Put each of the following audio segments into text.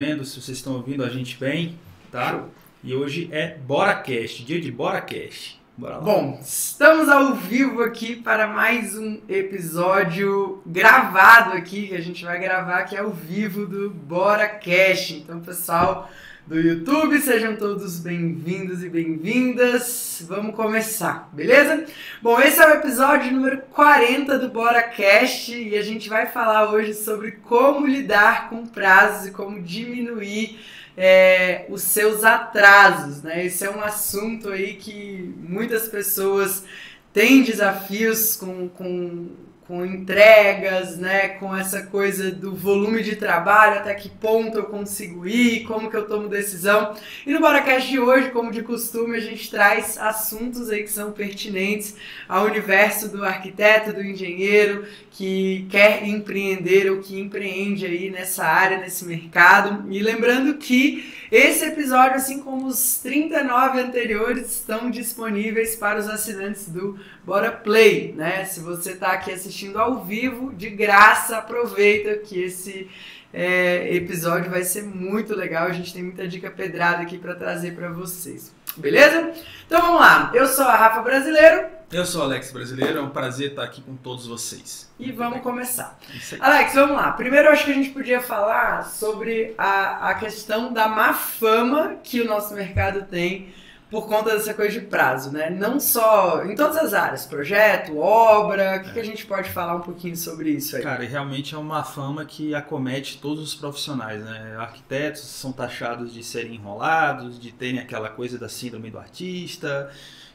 vendo, se vocês estão ouvindo a gente bem, tá? E hoje é BoraCast, dia de BoraCast. Bora lá. Bom, estamos ao vivo aqui para mais um episódio gravado aqui, que a gente vai gravar aqui ao vivo do BoraCast. Então, pessoal do YouTube, sejam todos bem-vindos e bem-vindas. Vamos começar, beleza? Bom, esse é o episódio número 40 do BoraCast e a gente vai falar hoje sobre como lidar com prazos e como diminuir é, os seus atrasos, né? Esse é um assunto aí que muitas pessoas têm desafios com, com com entregas, né, com essa coisa do volume de trabalho, até que ponto eu consigo ir, como que eu tomo decisão. E no Baracast de hoje, como de costume, a gente traz assuntos aí que são pertinentes ao universo do arquiteto, do engenheiro, que quer empreender ou que empreende aí nessa área, nesse mercado. E lembrando que esse episódio, assim como os 39 anteriores, estão disponíveis para os assinantes do Bora Play, né? Se você está aqui assistindo ao vivo, de graça, aproveita que esse é, episódio vai ser muito legal. A gente tem muita dica pedrada aqui para trazer para vocês. Beleza? Então vamos lá. Eu sou a Rafa Brasileiro. Eu sou o Alex Brasileiro, é um prazer estar aqui com todos vocês. E vamos começar. Alex, vamos lá. Primeiro eu acho que a gente podia falar sobre a, a questão da má fama que o nosso mercado tem por conta dessa coisa de prazo, né? Não só em todas as áreas, projeto, obra, o que, é. que, a gente pode falar um pouquinho sobre isso aí? Cara, realmente é uma fama que acomete todos os profissionais, né? Arquitetos são taxados de serem enrolados, de terem aquela coisa da síndrome do artista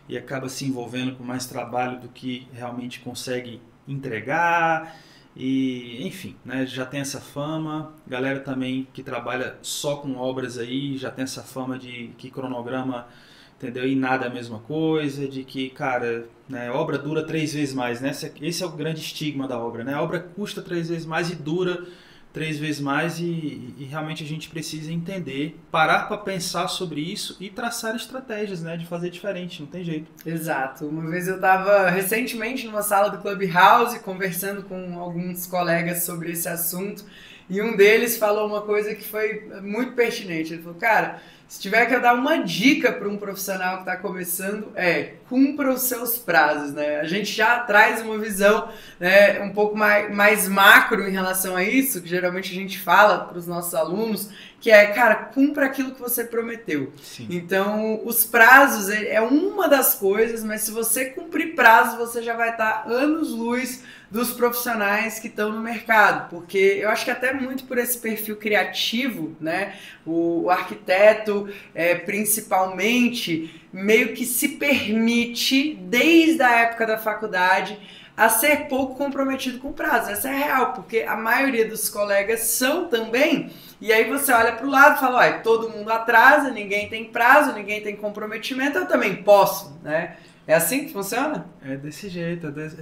e acaba se envolvendo com mais trabalho do que realmente consegue entregar. E, enfim, né, já tem essa fama. Galera também que trabalha só com obras aí já tem essa fama de que cronograma entendeu? E nada é a mesma coisa, de que, cara, né, obra dura três vezes mais, né? Esse é o grande estigma da obra, né? A obra custa três vezes mais e dura três vezes mais e, e realmente a gente precisa entender, parar para pensar sobre isso e traçar estratégias, né, de fazer diferente, não tem jeito. Exato. Uma vez eu estava recentemente numa sala do Clubhouse conversando com alguns colegas sobre esse assunto e um deles falou uma coisa que foi muito pertinente. Ele falou, cara, se tiver que dar uma dica para um profissional que está começando, é cumpra os seus prazos, né? A gente já traz uma visão né, um pouco mais, mais macro em relação a isso, que geralmente a gente fala para os nossos alunos, que é, cara, cumpra aquilo que você prometeu. Sim. Então, os prazos é, é uma das coisas, mas se você cumprir prazos, você já vai estar tá anos-luz dos profissionais que estão no mercado, porque eu acho que até muito por esse perfil criativo, né? O, o arquiteto, é, principalmente, meio que se permite, desde a época da faculdade, a ser pouco comprometido com prazo. Essa é real, porque a maioria dos colegas são também. E aí você olha para o lado e fala, olha, todo mundo atrasa, ninguém tem prazo, ninguém tem comprometimento, eu também posso, né? É assim que funciona? É desse jeito. É desse...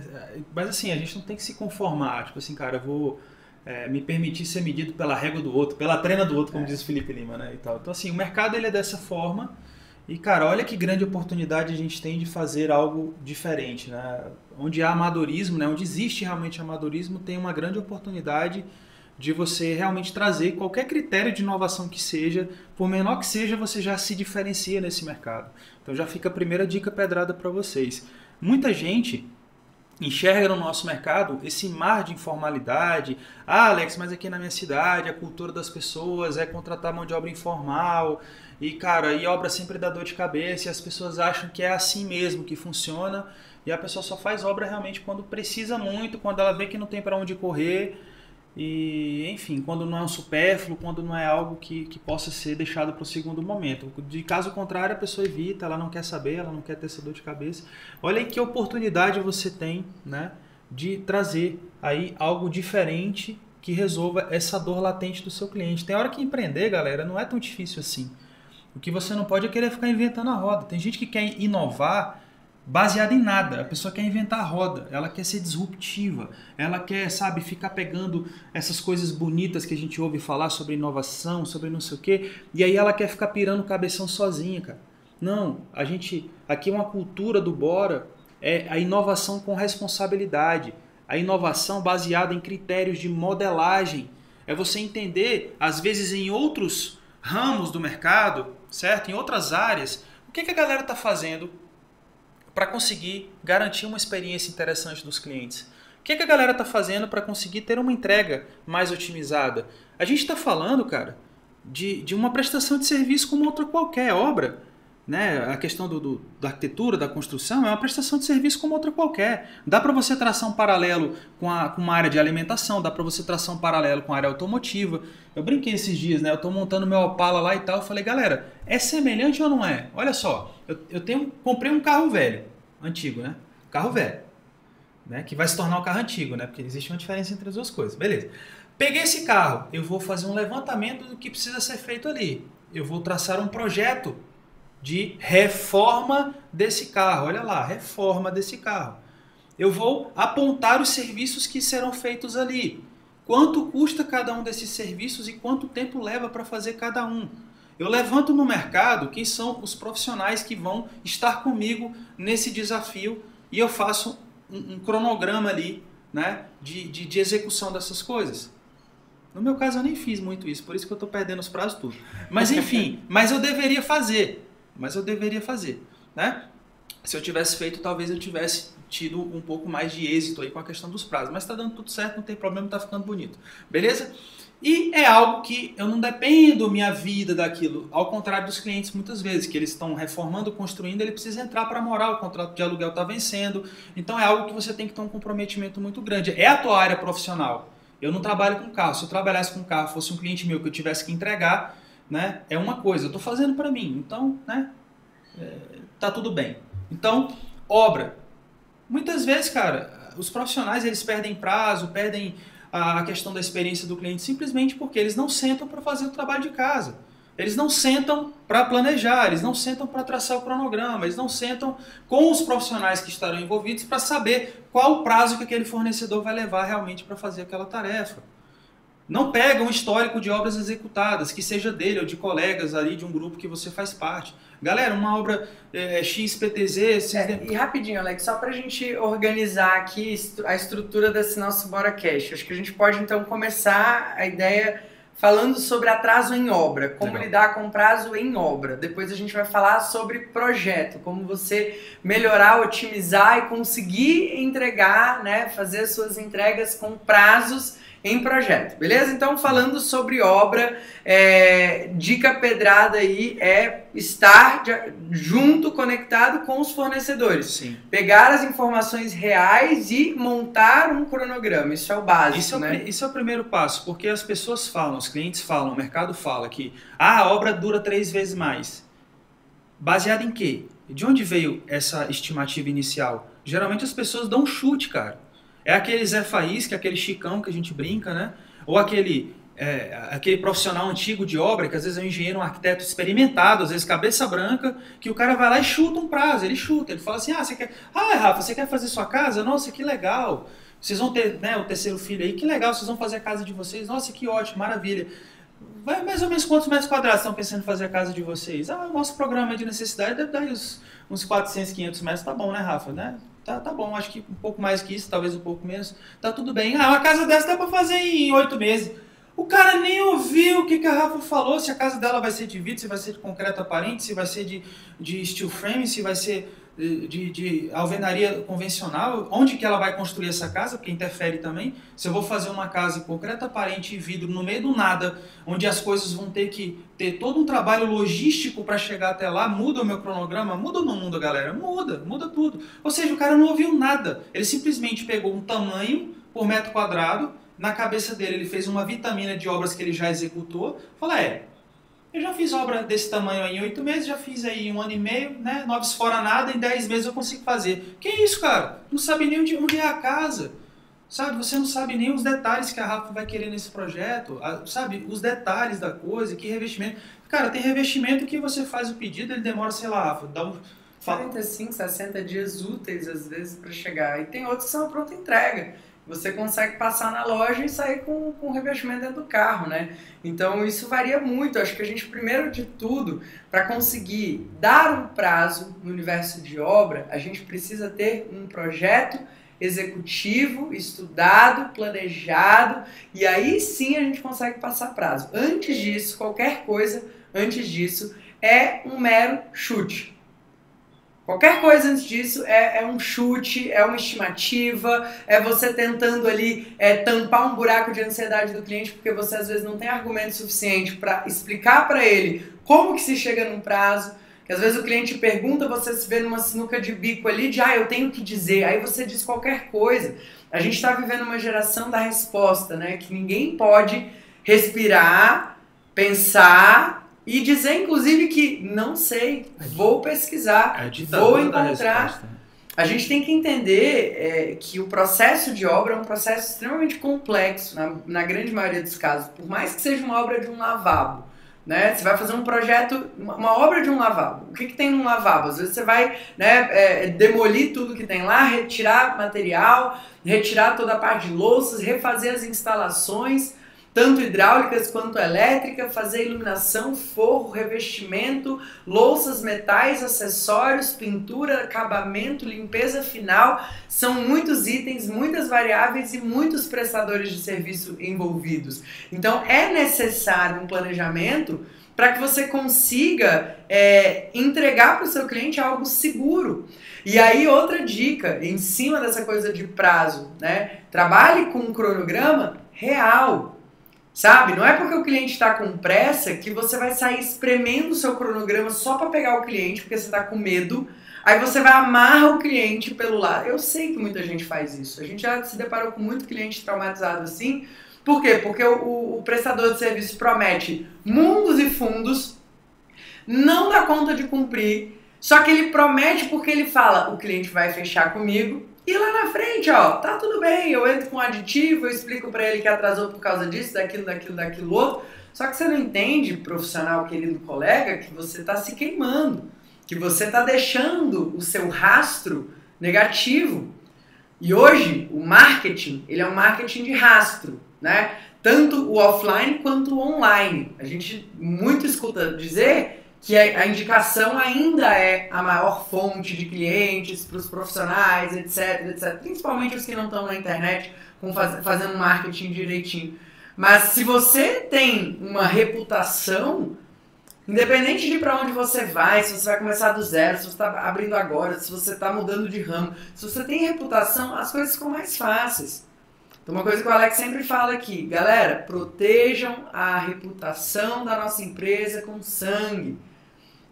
Mas assim, a gente não tem que se conformar. Tipo assim, cara, eu vou é, me permitir ser medido pela régua do outro, pela trena do outro, como é. diz o Felipe Lima, né? E tal. Então, assim, o mercado ele é dessa forma. E, cara, olha que grande oportunidade a gente tem de fazer algo diferente, né? Onde há amadorismo, né? Onde existe realmente amadorismo, tem uma grande oportunidade de você realmente trazer qualquer critério de inovação que seja, por menor que seja, você já se diferencia nesse mercado. Então já fica a primeira dica pedrada para vocês. Muita gente enxerga no nosso mercado esse mar de informalidade. Ah, Alex, mas aqui na minha cidade a cultura das pessoas é contratar mão de obra informal. E, cara, e obra sempre dá dor de cabeça e as pessoas acham que é assim mesmo que funciona. E a pessoa só faz obra realmente quando precisa muito, quando ela vê que não tem para onde correr e, enfim, quando não é um supérfluo, quando não é algo que, que possa ser deixado para o segundo momento. De caso contrário, a pessoa evita, ela não quer saber, ela não quer ter essa dor de cabeça. Olha aí que oportunidade você tem né, de trazer aí algo diferente que resolva essa dor latente do seu cliente. Tem hora que empreender, galera, não é tão difícil assim. O que você não pode é querer ficar inventando a roda. Tem gente que quer inovar baseada em nada. A pessoa quer inventar a roda, ela quer ser disruptiva, ela quer, sabe, ficar pegando essas coisas bonitas que a gente ouve falar sobre inovação, sobre não sei o quê, e aí ela quer ficar pirando o cabeção sozinha, cara. Não, a gente, aqui é uma cultura do Bora, é a inovação com responsabilidade, a inovação baseada em critérios de modelagem. é você entender, às vezes em outros ramos do mercado, certo? Em outras áreas, o que, que a galera está fazendo para conseguir garantir uma experiência interessante dos clientes. O que, que a galera está fazendo para conseguir ter uma entrega mais otimizada? A gente está falando, cara, de, de uma prestação de serviço como outra qualquer obra né, a questão do, do, da arquitetura, da construção, é uma prestação de serviço como outra qualquer. Dá para você traçar um paralelo com, a, com uma área de alimentação, dá para você traçar um paralelo com a área automotiva. Eu brinquei esses dias, né? Eu estou montando meu Opala lá e tal. Eu falei, galera, é semelhante ou não é? Olha só, eu, eu tenho, comprei um carro velho, antigo, né? Carro velho, né? Que vai se tornar um carro antigo, né? Porque existe uma diferença entre as duas coisas. Beleza. Peguei esse carro, eu vou fazer um levantamento do que precisa ser feito ali. Eu vou traçar um projeto de reforma desse carro. Olha lá, reforma desse carro. Eu vou apontar os serviços que serão feitos ali. Quanto custa cada um desses serviços e quanto tempo leva para fazer cada um. Eu levanto no mercado quem são os profissionais que vão estar comigo nesse desafio e eu faço um, um cronograma ali né, de, de, de execução dessas coisas. No meu caso, eu nem fiz muito isso, por isso que eu estou perdendo os prazos tudo. Mas enfim, mas eu deveria fazer mas eu deveria fazer, né? Se eu tivesse feito, talvez eu tivesse tido um pouco mais de êxito aí com a questão dos prazos, mas está dando tudo certo, não tem problema, está ficando bonito, beleza? E é algo que eu não dependo minha vida daquilo, ao contrário dos clientes muitas vezes, que eles estão reformando, construindo, ele precisa entrar para morar, o contrato de aluguel está vencendo, então é algo que você tem que ter um comprometimento muito grande. É a tua área profissional. Eu não trabalho com carro. Se eu trabalhasse com carro, fosse um cliente meu que eu tivesse que entregar, né, é uma coisa, eu estou fazendo para mim, então, né, é, tá tudo bem. Então, obra. Muitas vezes, cara, os profissionais eles perdem prazo, perdem a questão da experiência do cliente simplesmente porque eles não sentam para fazer o trabalho de casa. Eles não sentam para planejar, eles não sentam para traçar o cronograma, eles não sentam com os profissionais que estarão envolvidos para saber qual o prazo que aquele fornecedor vai levar realmente para fazer aquela tarefa. Não pega um histórico de obras executadas, que seja dele ou de colegas ali de um grupo que você faz parte. Galera, uma obra é, XPTZ. É, e rapidinho, Alex, só para a gente organizar aqui a estrutura desse nosso Bora Cash. Acho que a gente pode então começar a ideia falando sobre atraso em obra, como Legal. lidar com prazo em obra. Depois a gente vai falar sobre projeto, como você melhorar, otimizar e conseguir entregar, né, fazer suas entregas com prazos em projeto, beleza? Então, falando sobre obra, é, dica pedrada aí é estar de, junto, conectado com os fornecedores. Sim. Pegar as informações reais e montar um cronograma. Isso é o básico, isso né? É o, isso é o primeiro passo, porque as pessoas falam, os clientes falam, o mercado fala que ah, a obra dura três vezes mais. Baseado em quê? De onde veio essa estimativa inicial? Geralmente as pessoas dão um chute, cara. É aquele Zé Faísca, aquele Chicão que a gente brinca, né? Ou aquele, é, aquele profissional antigo de obra, que às vezes é um engenheiro, um arquiteto experimentado, às vezes cabeça branca, que o cara vai lá e chuta um prazo, ele chuta, ele fala assim, ah, você quer... Ah, Rafa, você quer fazer sua casa? Nossa, que legal! Vocês vão ter né, o terceiro filho aí, que legal, vocês vão fazer a casa de vocês, nossa, que ótimo, maravilha. Vai mais ou menos quantos metros quadrados estão pensando em fazer a casa de vocês? Ah, o nosso programa de necessidade deve dar uns, uns 400, 500 metros, tá bom, né, Rafa? Né? Tá, tá bom, acho que um pouco mais que isso, talvez um pouco menos. Tá tudo bem. Ah, uma casa dessa dá pra fazer em oito meses. O cara nem ouviu o que, que a Rafa falou, se a casa dela vai ser de vidro, se vai ser de concreto aparente, se vai ser de, de steel frame, se vai ser de, de alvenaria convencional, onde que ela vai construir essa casa, porque interfere também. Se eu vou fazer uma casa em concreto aparente e vidro no meio do nada, onde as coisas vão ter que ter todo um trabalho logístico para chegar até lá, muda o meu cronograma? Muda ou não muda, galera? Muda, muda tudo. Ou seja, o cara não ouviu nada. Ele simplesmente pegou um tamanho por metro quadrado, na cabeça dele ele fez uma vitamina de obras que ele já executou, falou, é, eu já fiz obra desse tamanho aí em oito meses, já fiz aí um ano e meio, né? Nove fora nada, em dez meses eu consigo fazer. Que isso, cara? Não sabe nem onde, é a casa. Sabe, você não sabe nem os detalhes que a Rafa vai querer nesse projeto, sabe, os detalhes da coisa, que revestimento. Cara, tem revestimento que você faz o pedido, ele demora, sei lá, Rafa, dá um... 45, 60 dias úteis às vezes para chegar. E tem outros que são pronta entrega você consegue passar na loja e sair com, com o revestimento dentro do carro, né? Então isso varia muito. Acho que a gente, primeiro de tudo, para conseguir dar um prazo no universo de obra, a gente precisa ter um projeto executivo, estudado, planejado, e aí sim a gente consegue passar prazo. Antes disso, qualquer coisa antes disso é um mero chute. Qualquer coisa antes disso é, é, um chute, é uma estimativa, é você tentando ali é, tampar um buraco de ansiedade do cliente, porque você às vezes não tem argumento suficiente para explicar para ele como que se chega num prazo. Que às vezes o cliente pergunta, você se vê numa sinuca de bico ali de ah, eu tenho que dizer, aí você diz qualquer coisa. A gente está vivendo uma geração da resposta, né? Que ninguém pode respirar, pensar e dizer, inclusive, que não sei, vou pesquisar, é vou encontrar. A gente tem que entender é, que o processo de obra é um processo extremamente complexo, na, na grande maioria dos casos. Por mais que seja uma obra de um lavabo, né? Você vai fazer um projeto, uma, uma obra de um lavabo. O que, que tem num lavabo? Às vezes você vai né, é, demolir tudo que tem lá, retirar material, retirar toda a parte de louças, refazer as instalações tanto hidráulicas quanto elétrica, fazer iluminação, forro, revestimento, louças, metais, acessórios, pintura, acabamento, limpeza final. São muitos itens, muitas variáveis e muitos prestadores de serviço envolvidos. Então é necessário um planejamento para que você consiga é, entregar para o seu cliente algo seguro. E aí, outra dica, em cima dessa coisa de prazo, né? Trabalhe com um cronograma real. Sabe? Não é porque o cliente está com pressa que você vai sair espremendo o seu cronograma só para pegar o cliente, porque você está com medo. Aí você vai amarrar o cliente pelo lado. Eu sei que muita gente faz isso. A gente já se deparou com muito cliente traumatizado assim. Por quê? Porque o, o prestador de serviço promete mundos e fundos, não dá conta de cumprir. Só que ele promete porque ele fala: o cliente vai fechar comigo, e lá na frente, ó, tá tudo bem, eu entro com aditivo, eu explico para ele que atrasou por causa disso, daquilo, daquilo, daquilo outro. Só que você não entende, profissional, querido colega, que você está se queimando, que você está deixando o seu rastro negativo. E hoje, o marketing, ele é um marketing de rastro, né? Tanto o offline quanto o online. A gente muito escuta dizer que a indicação ainda é a maior fonte de clientes para os profissionais, etc, etc. Principalmente os que não estão na internet com faz, fazendo marketing direitinho. Mas se você tem uma reputação, independente de para onde você vai, se você vai começar do zero, se você está abrindo agora, se você está mudando de ramo, se você tem reputação, as coisas ficam mais fáceis. Então, uma coisa que o Alex sempre fala aqui, galera, protejam a reputação da nossa empresa com sangue.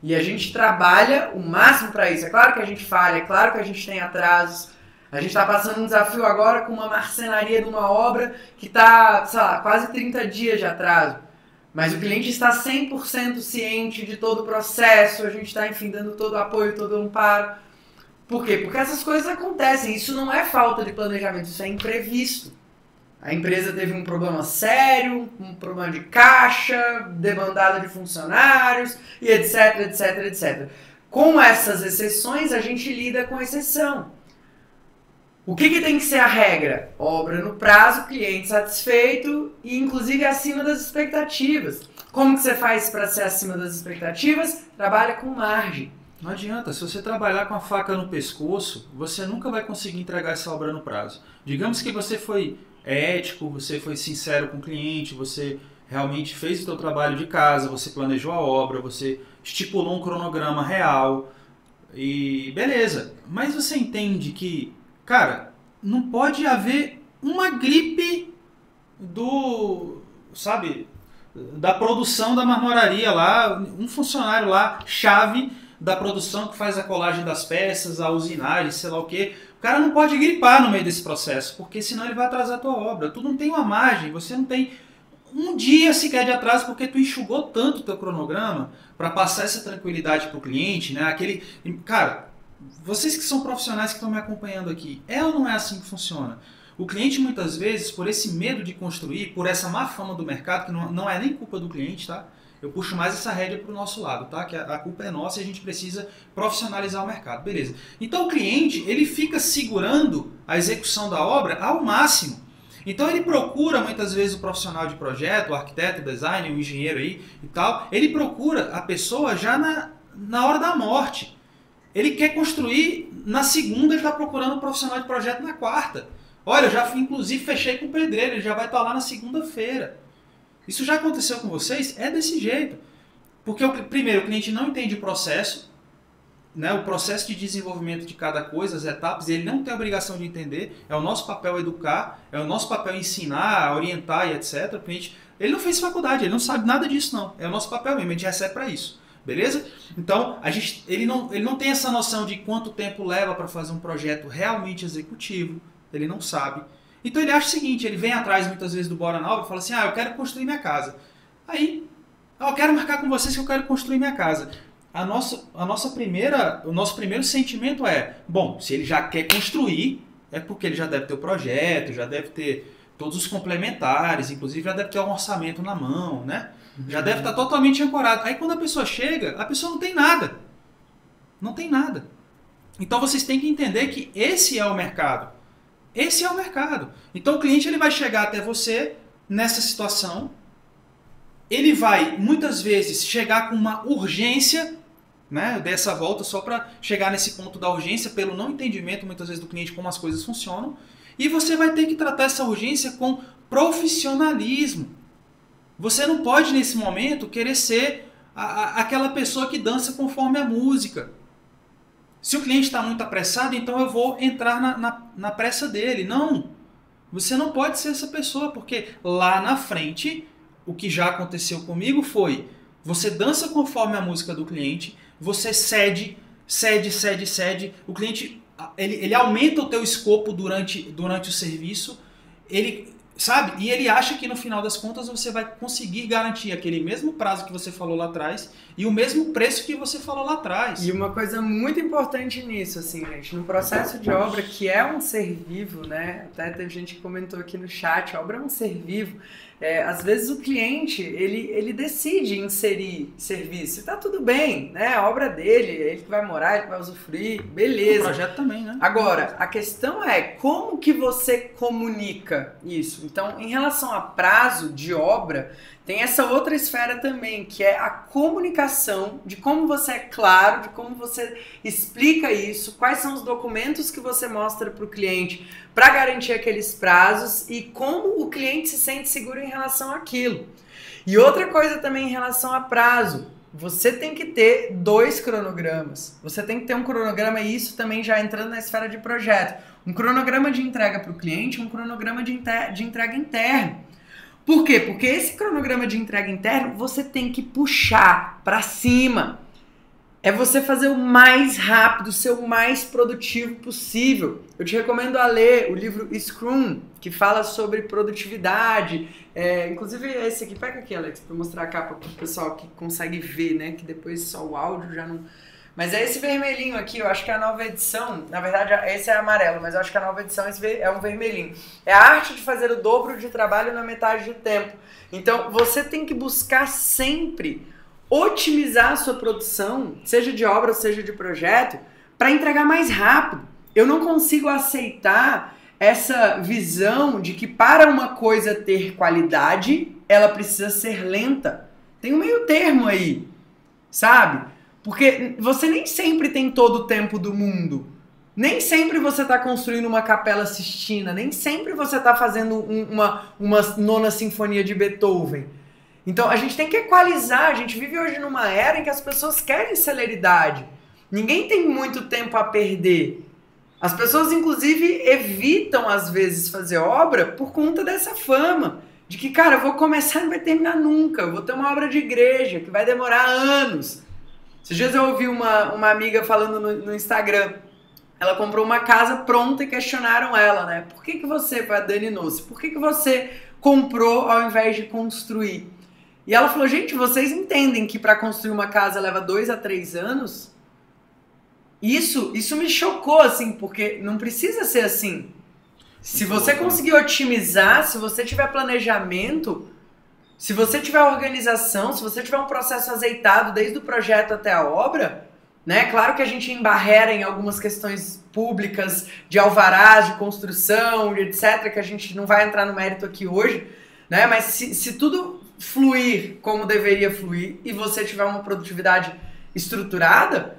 E a gente trabalha o máximo para isso. É claro que a gente falha, é claro que a gente tem atrasos. A gente está passando um desafio agora com uma marcenaria de uma obra que está, sei lá, quase 30 dias de atraso. Mas o cliente está 100% ciente de todo o processo, a gente está, enfim, dando todo o apoio, todo o amparo. Por quê? Porque essas coisas acontecem. Isso não é falta de planejamento, isso é imprevisto. A empresa teve um problema sério, um problema de caixa, demandada de funcionários e etc, etc, etc. Com essas exceções, a gente lida com exceção. O que, que tem que ser a regra? Obra no prazo, cliente satisfeito e inclusive acima das expectativas. Como que você faz para ser acima das expectativas? Trabalha com margem. Não adianta, se você trabalhar com a faca no pescoço, você nunca vai conseguir entregar essa obra no prazo. Digamos que você foi é ético, você foi sincero com o cliente, você realmente fez o seu trabalho de casa, você planejou a obra, você estipulou um cronograma real e beleza. Mas você entende que, cara, não pode haver uma gripe do, sabe, da produção da marmoraria lá, um funcionário lá, chave da produção que faz a colagem das peças, a usinagem, sei lá o que, o cara não pode gripar no meio desse processo, porque senão ele vai atrasar a tua obra. Tu não tem uma margem, você não tem um dia sequer de atraso porque tu enxugou tanto o teu cronograma para passar essa tranquilidade para o cliente, né? Aquele, cara, vocês que são profissionais que estão me acompanhando aqui, é ou não é assim que funciona? O cliente muitas vezes, por esse medo de construir, por essa má fama do mercado, que não, não é nem culpa do cliente, tá? Eu puxo mais essa rédea para o nosso lado, tá? Que a, a, culpa é nossa e a gente precisa profissionalizar o mercado, beleza? Então o cliente ele fica segurando a execução da obra ao máximo. Então ele procura muitas vezes o profissional de projeto, o arquiteto, o designer, o engenheiro aí e tal. Ele procura a pessoa já na, na hora da morte. Ele quer construir na segunda, ele está procurando um profissional de projeto na quarta. Olha, eu já inclusive fechei com o pedreiro, ele já vai estar lá na segunda-feira. Isso já aconteceu com vocês? É desse jeito. Porque, primeiro, o cliente não entende o processo, né, o processo de desenvolvimento de cada coisa, as etapas, ele não tem a obrigação de entender. É o nosso papel educar, é o nosso papel ensinar, orientar e etc. O cliente, ele não fez faculdade, ele não sabe nada disso, não. É o nosso papel mesmo, a gente recebe para isso. Beleza? Então, a gente, ele, não, ele não tem essa noção de quanto tempo leva para fazer um projeto realmente executivo. Ele não sabe. Então ele acha o seguinte, ele vem atrás muitas vezes do Bora Nova e fala assim, ah, eu quero construir minha casa. Aí, ah, eu quero marcar com vocês que eu quero construir minha casa. A nossa, a nossa primeira, o nosso primeiro sentimento é, bom, se ele já quer construir, é porque ele já deve ter o projeto, já deve ter todos os complementares, inclusive já deve ter um orçamento na mão, né? Já deve estar totalmente ancorado. Aí quando a pessoa chega, a pessoa não tem nada. Não tem nada. Então vocês têm que entender que esse é o mercado. Esse é o mercado. Então o cliente ele vai chegar até você nessa situação. Ele vai muitas vezes chegar com uma urgência, né, dessa volta só para chegar nesse ponto da urgência pelo não entendimento muitas vezes do cliente como as coisas funcionam. E você vai ter que tratar essa urgência com profissionalismo. Você não pode nesse momento querer ser a, a, aquela pessoa que dança conforme a música. Se o cliente está muito apressado, então eu vou entrar na, na, na pressa dele. Não! Você não pode ser essa pessoa, porque lá na frente, o que já aconteceu comigo foi: você dança conforme a música do cliente, você cede, cede, cede, cede. O cliente ele, ele aumenta o teu escopo durante, durante o serviço, ele sabe? E ele acha que no final das contas você vai conseguir garantir aquele mesmo prazo que você falou lá atrás e o mesmo preço que você falou lá atrás. E uma coisa muito importante nisso, assim, gente, no processo de obra, que é um ser vivo, né? Até teve gente que comentou aqui no chat, obra é um ser vivo. É, às vezes o cliente ele, ele decide inserir serviço tá tudo bem, né? A obra dele, ele que vai morar, ele que vai usufruir, beleza. O projeto também, né? Agora, a questão é como que você comunica isso. Então, em relação a prazo de obra, tem essa outra esfera também, que é a comunicação, de como você é claro, de como você explica isso, quais são os documentos que você mostra para o cliente para garantir aqueles prazos e como o cliente se sente seguro em relação àquilo. E outra coisa também em relação a prazo, você tem que ter dois cronogramas. Você tem que ter um cronograma, e isso também já entrando na esfera de projeto. Um cronograma de entrega para o cliente, um cronograma de, de entrega interno. Por quê? Porque esse cronograma de entrega interno você tem que puxar para cima. É você fazer o mais rápido, ser o mais produtivo possível. Eu te recomendo a ler o livro Scrum, que fala sobre produtividade. É, inclusive esse aqui, pega aqui, Alex, para mostrar a capa para o pessoal que consegue ver, né? Que depois só o áudio já não mas é esse vermelhinho aqui, eu acho que é a nova edição. Na verdade, esse é amarelo, mas eu acho que a nova edição é um vermelhinho. É a arte de fazer o dobro de trabalho na metade do tempo. Então, você tem que buscar sempre otimizar a sua produção, seja de obra, seja de projeto, para entregar mais rápido. Eu não consigo aceitar essa visão de que para uma coisa ter qualidade, ela precisa ser lenta. Tem um meio termo aí, sabe? Porque você nem sempre tem todo o tempo do mundo. Nem sempre você está construindo uma capela sistina, nem sempre você está fazendo um, uma, uma nona sinfonia de Beethoven. Então a gente tem que equalizar, a gente vive hoje numa era em que as pessoas querem celeridade. Ninguém tem muito tempo a perder. As pessoas, inclusive, evitam, às vezes, fazer obra por conta dessa fama. De que, cara, eu vou começar e não vai terminar nunca. Eu vou ter uma obra de igreja que vai demorar anos. Esses dias eu ouvi uma, uma amiga falando no, no Instagram. Ela comprou uma casa pronta e questionaram ela, né? Por que, que você, a Dani Nossi, por que, que você comprou ao invés de construir? E ela falou, gente, vocês entendem que para construir uma casa leva dois a três anos? Isso, isso me chocou, assim, porque não precisa ser assim. Se você conseguir otimizar, se você tiver planejamento, se você tiver organização, se você tiver um processo azeitado desde o projeto até a obra, né? Claro que a gente embarrera em algumas questões públicas de alvarás, de construção, etc., que a gente não vai entrar no mérito aqui hoje, né? Mas se, se tudo fluir como deveria fluir e você tiver uma produtividade estruturada,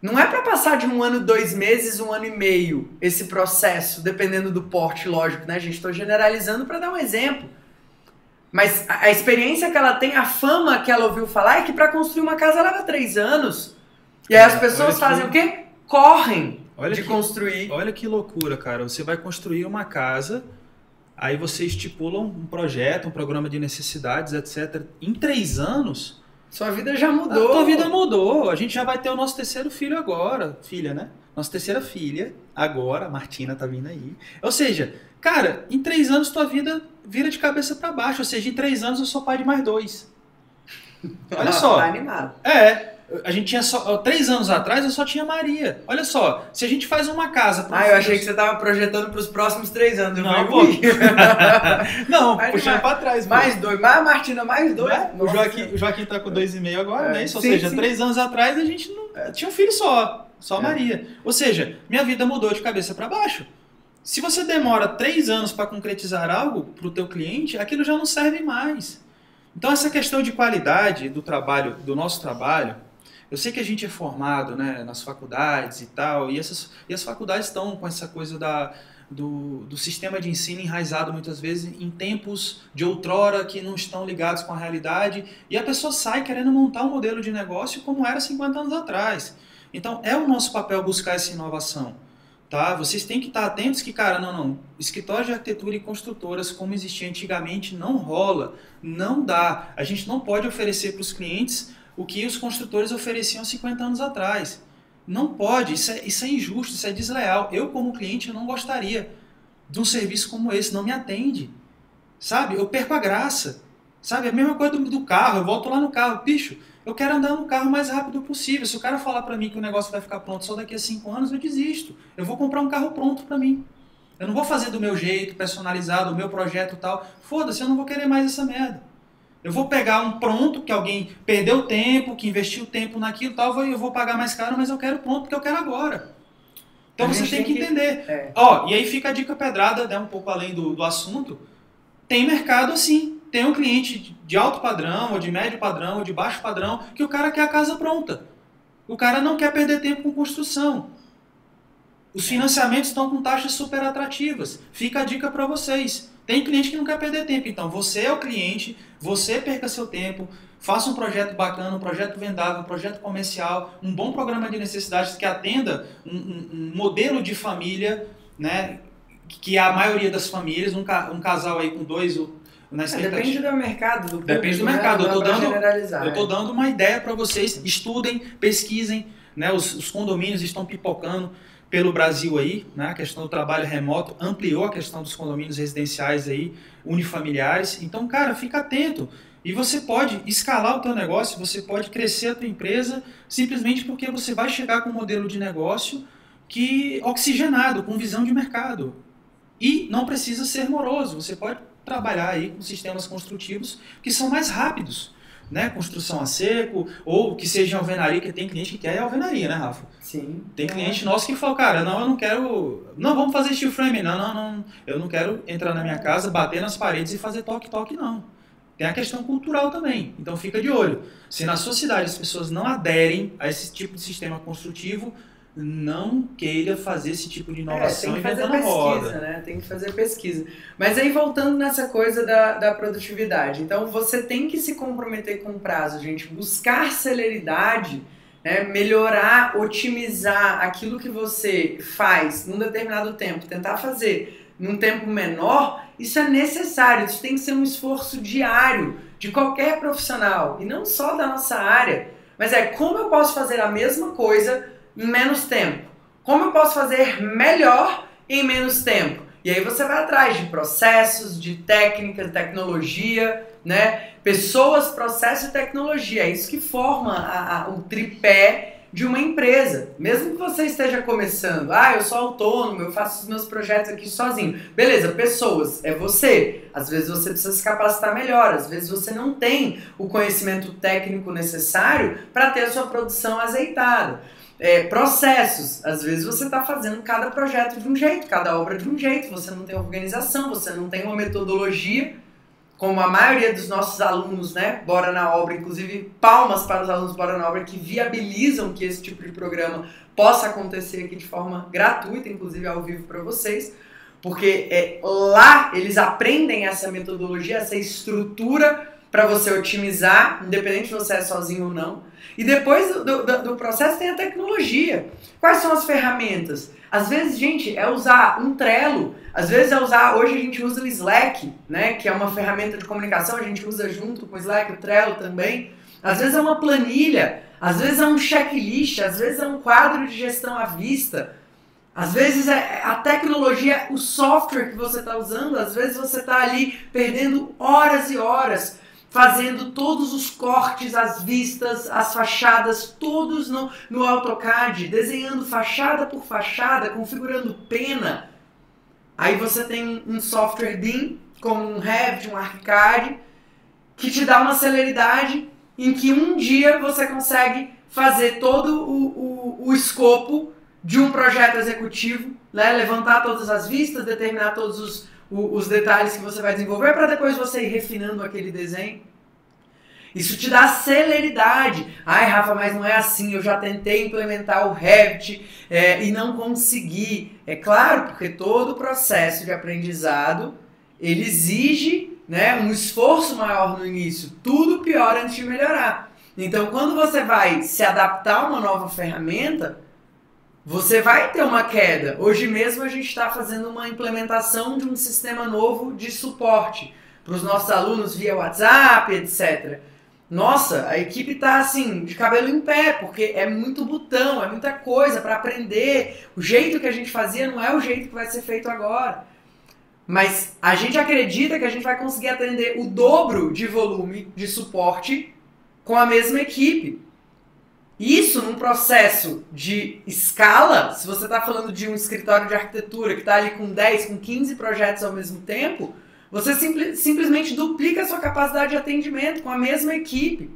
Não é para passar de um ano, dois meses, um ano e meio esse processo, dependendo do porte, lógico, né, gente? Estou generalizando para dar um exemplo. Mas a, experiência que ela tem, a fama que ela ouviu falar é que para construir uma casa leva três anos. E aí as pessoas fazem o quê? Correm olha de que, construir. Olha que loucura, cara. Você vai construir uma casa, aí você estipula um projeto, um programa de necessidades, etc. Em três anos sua vida já mudou. A tua vida mudou. A gente já vai ter o nosso terceiro filho agora. Filha, né? Nossa terceira filha, agora, a Martina tá vindo aí. Ou seja, cara, em três anos tua vida vira de cabeça para baixo. Ou seja, em três anos eu sou pai de mais dois. Olha só. Tá animado. É. A gente tinha só. Três anos atrás eu só tinha Maria. Olha só, se a gente faz uma casa. Ah, eu achei que você tava projetando para os próximos três anos. Não, pô. não, puxando para trás. Mais pô. dois. Mais a Martina, mais dois. É? O, Joaquim, o Joaquim tá com dois e meio agora, é. né? Ou sim, seja, sim. três anos atrás a gente não, tinha um filho só. Só é. Maria. Ou seja, minha vida mudou de cabeça para baixo. Se você demora três anos para concretizar algo para o teu cliente, aquilo já não serve mais. Então essa questão de qualidade do trabalho, do nosso trabalho, eu sei que a gente é formado né, nas faculdades e tal, e, essas, e as faculdades estão com essa coisa da, do, do sistema de ensino enraizado muitas vezes em tempos de outrora que não estão ligados com a realidade, e a pessoa sai querendo montar um modelo de negócio como era 50 anos atrás. Então é o nosso papel buscar essa inovação. Tá? Vocês têm que estar atentos que, cara, não, não. Escritório de arquitetura e construtoras, como existia antigamente, não rola, não dá. A gente não pode oferecer para os clientes o que os construtores ofereciam 50 anos atrás. Não pode, isso é, isso é injusto, isso é desleal. Eu, como cliente, não gostaria de um serviço como esse, não me atende. Sabe? Eu perco a graça. Sabe? A mesma coisa do, do carro, eu volto lá no carro, bicho, eu quero andar no carro o mais rápido possível. Se o cara falar para mim que o negócio vai ficar pronto só daqui a 5 anos, eu desisto. Eu vou comprar um carro pronto para mim. Eu não vou fazer do meu jeito, personalizado, o meu projeto e tal. Foda-se, eu não vou querer mais essa merda. Eu vou pegar um pronto que alguém perdeu tempo, que investiu tempo naquilo e tal, eu vou pagar mais caro, mas eu quero pronto porque eu quero agora. Então você tem que entender. É. Ó, e aí fica a dica pedrada, né, um pouco além do, do assunto. Tem mercado assim. Tem um cliente de alto padrão, ou de médio padrão, ou de baixo padrão, que o cara quer a casa pronta. O cara não quer perder tempo com construção. Os financiamentos estão com taxas super atrativas. Fica a dica para vocês. Tem cliente que não quer perder tempo. Então, você é o cliente, você perca seu tempo, faça um projeto bacana, um projeto vendável, um projeto comercial, um bom programa de necessidades que atenda um, um, um modelo de família, né? Que é a maioria das famílias, um, um casal aí com dois é, depende do mercado, do público, Depende do né? mercado. Eu estou dando, eu tô dando uma ideia para vocês. Estudem, pesquisem. Né? Os, os condomínios estão pipocando pelo Brasil aí, né? a questão do trabalho remoto ampliou a questão dos condomínios residenciais aí, unifamiliares. Então, cara, fica atento. E você pode escalar o teu negócio, você pode crescer a tua empresa simplesmente porque você vai chegar com um modelo de negócio que oxigenado, com visão de mercado. E não precisa ser moroso, você pode trabalhar aí com sistemas construtivos que são mais rápidos né, construção a seco, ou que seja alvenaria, que tem cliente que quer alvenaria, né, Rafa? Sim. Tem cliente nosso que fala, cara, não, eu não quero. Não, vamos fazer steel frame. Não, não, não. Eu não quero entrar na minha casa, bater nas paredes e fazer toque-toque, não. Tem a questão cultural também. Então fica de olho. Se na sua cidade as pessoas não aderem a esse tipo de sistema construtivo, não queira fazer esse tipo de inovação é, tem que fazer pesquisa, roda. né? Tem que fazer pesquisa. Mas aí voltando nessa coisa da, da produtividade, então você tem que se comprometer com o prazo, gente. Buscar celeridade, né? melhorar, otimizar aquilo que você faz num determinado tempo, tentar fazer num tempo menor, isso é necessário. Isso tem que ser um esforço diário de qualquer profissional e não só da nossa área. Mas é como eu posso fazer a mesma coisa em menos tempo? Como eu posso fazer melhor em menos tempo? E aí você vai atrás de processos, de técnicas, tecnologia, né? Pessoas, processo e tecnologia. É isso que forma a, a, o tripé de uma empresa. Mesmo que você esteja começando, ah, eu sou autônomo, eu faço os meus projetos aqui sozinho. Beleza, pessoas, é você. Às vezes você precisa se capacitar melhor, às vezes você não tem o conhecimento técnico necessário para ter a sua produção azeitada é, processos. Às vezes você está fazendo cada projeto de um jeito, cada obra de um jeito, você não tem organização, você não tem uma metodologia. como a maioria dos nossos alunos, né, Bora na Obra, inclusive palmas para os alunos Bora na Obra que viabilizam que esse tipo de programa possa acontecer aqui de forma gratuita, inclusive ao vivo para vocês, porque é, lá eles aprendem essa metodologia, essa estrutura para você otimizar, independente se você é sozinho ou não. E depois do, do, do, processo tem a tecnologia. Quais são as ferramentas? Às vezes, gente, é usar um Trello, às vezes é usar, hoje a gente usa o Slack, né, que é uma ferramenta de comunicação, a gente usa junto com o Slack, o Trello também. Às vezes é uma planilha, às vezes é um checklist, às vezes é um quadro de gestão à vista. Às vezes é a tecnologia, o software que você está usando, às vezes você está ali perdendo horas e horas fazendo todos os cortes, as vistas, as fachadas, todos no, no AutoCAD, desenhando fachada por fachada, configurando pena. Aí você tem um software BIM, como um Revit, um ArchiCAD, que te dá uma celeridade em que um dia você consegue fazer todo o, o, o escopo de um projeto executivo, né? levantar todas as vistas, determinar todos os, os detalhes que você vai desenvolver para depois você ir refinando aquele desenho. Isso te dá celeridade. Ai, Rafa, mas não é assim. Eu já tentei implementar o Revit é, e não consegui. É claro, porque todo o processo de aprendizado ele exige né, um esforço maior no início. Tudo pior antes de melhorar. Então, quando você vai se adaptar a uma nova ferramenta, você vai ter uma queda. Hoje mesmo a gente está fazendo uma implementação de um sistema novo de suporte para os nossos alunos via WhatsApp, etc. Nossa, a equipe tá assim, de cabelo em pé, porque é muito botão, é muita coisa para aprender. O jeito que a gente fazia não é o jeito que vai ser feito agora. Mas a gente acredita que a gente vai conseguir atender o dobro de volume de suporte com a mesma equipe. Isso num processo de escala, se você está falando de um escritório de arquitetura que está ali com 10, com 15 projetos ao mesmo tempo, você simples, simplesmente duplica a sua capacidade de atendimento com a mesma equipe.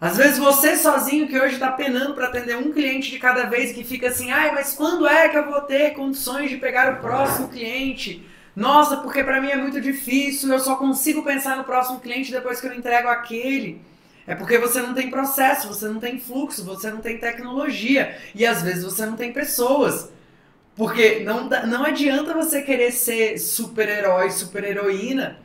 Às vezes você sozinho que hoje está penando para atender um cliente de cada vez que fica assim, ai, mas quando é que eu vou ter condições de pegar o próximo cliente? Nossa, porque para mim é muito difícil, eu só consigo pensar no próximo cliente depois que eu entrego aquele. É porque você não tem processo, você não tem fluxo, você não tem tecnologia e às vezes você não tem pessoas. Porque não, não adianta você querer ser super-herói, super-heroína.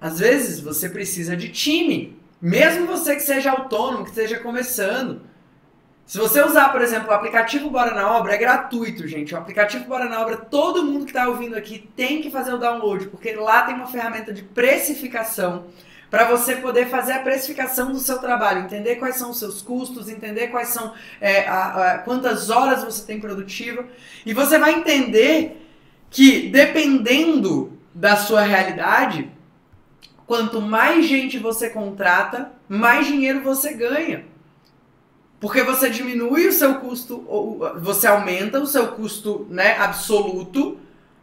Às vezes você precisa de time. Mesmo você que seja autônomo, que esteja começando. Se você usar, por exemplo, o aplicativo Bora na Obra, é gratuito, gente. O aplicativo Bora na Obra, todo mundo que está ouvindo aqui tem que fazer o download, porque lá tem uma ferramenta de precificação para você poder fazer a precificação do seu trabalho, entender quais são os seus custos, entender quais são é, a, a, quantas horas você tem produtiva e você vai entender que dependendo da sua realidade, quanto mais gente você contrata, mais dinheiro você ganha. Porque você diminui o seu custo, você aumenta o seu custo né, absoluto,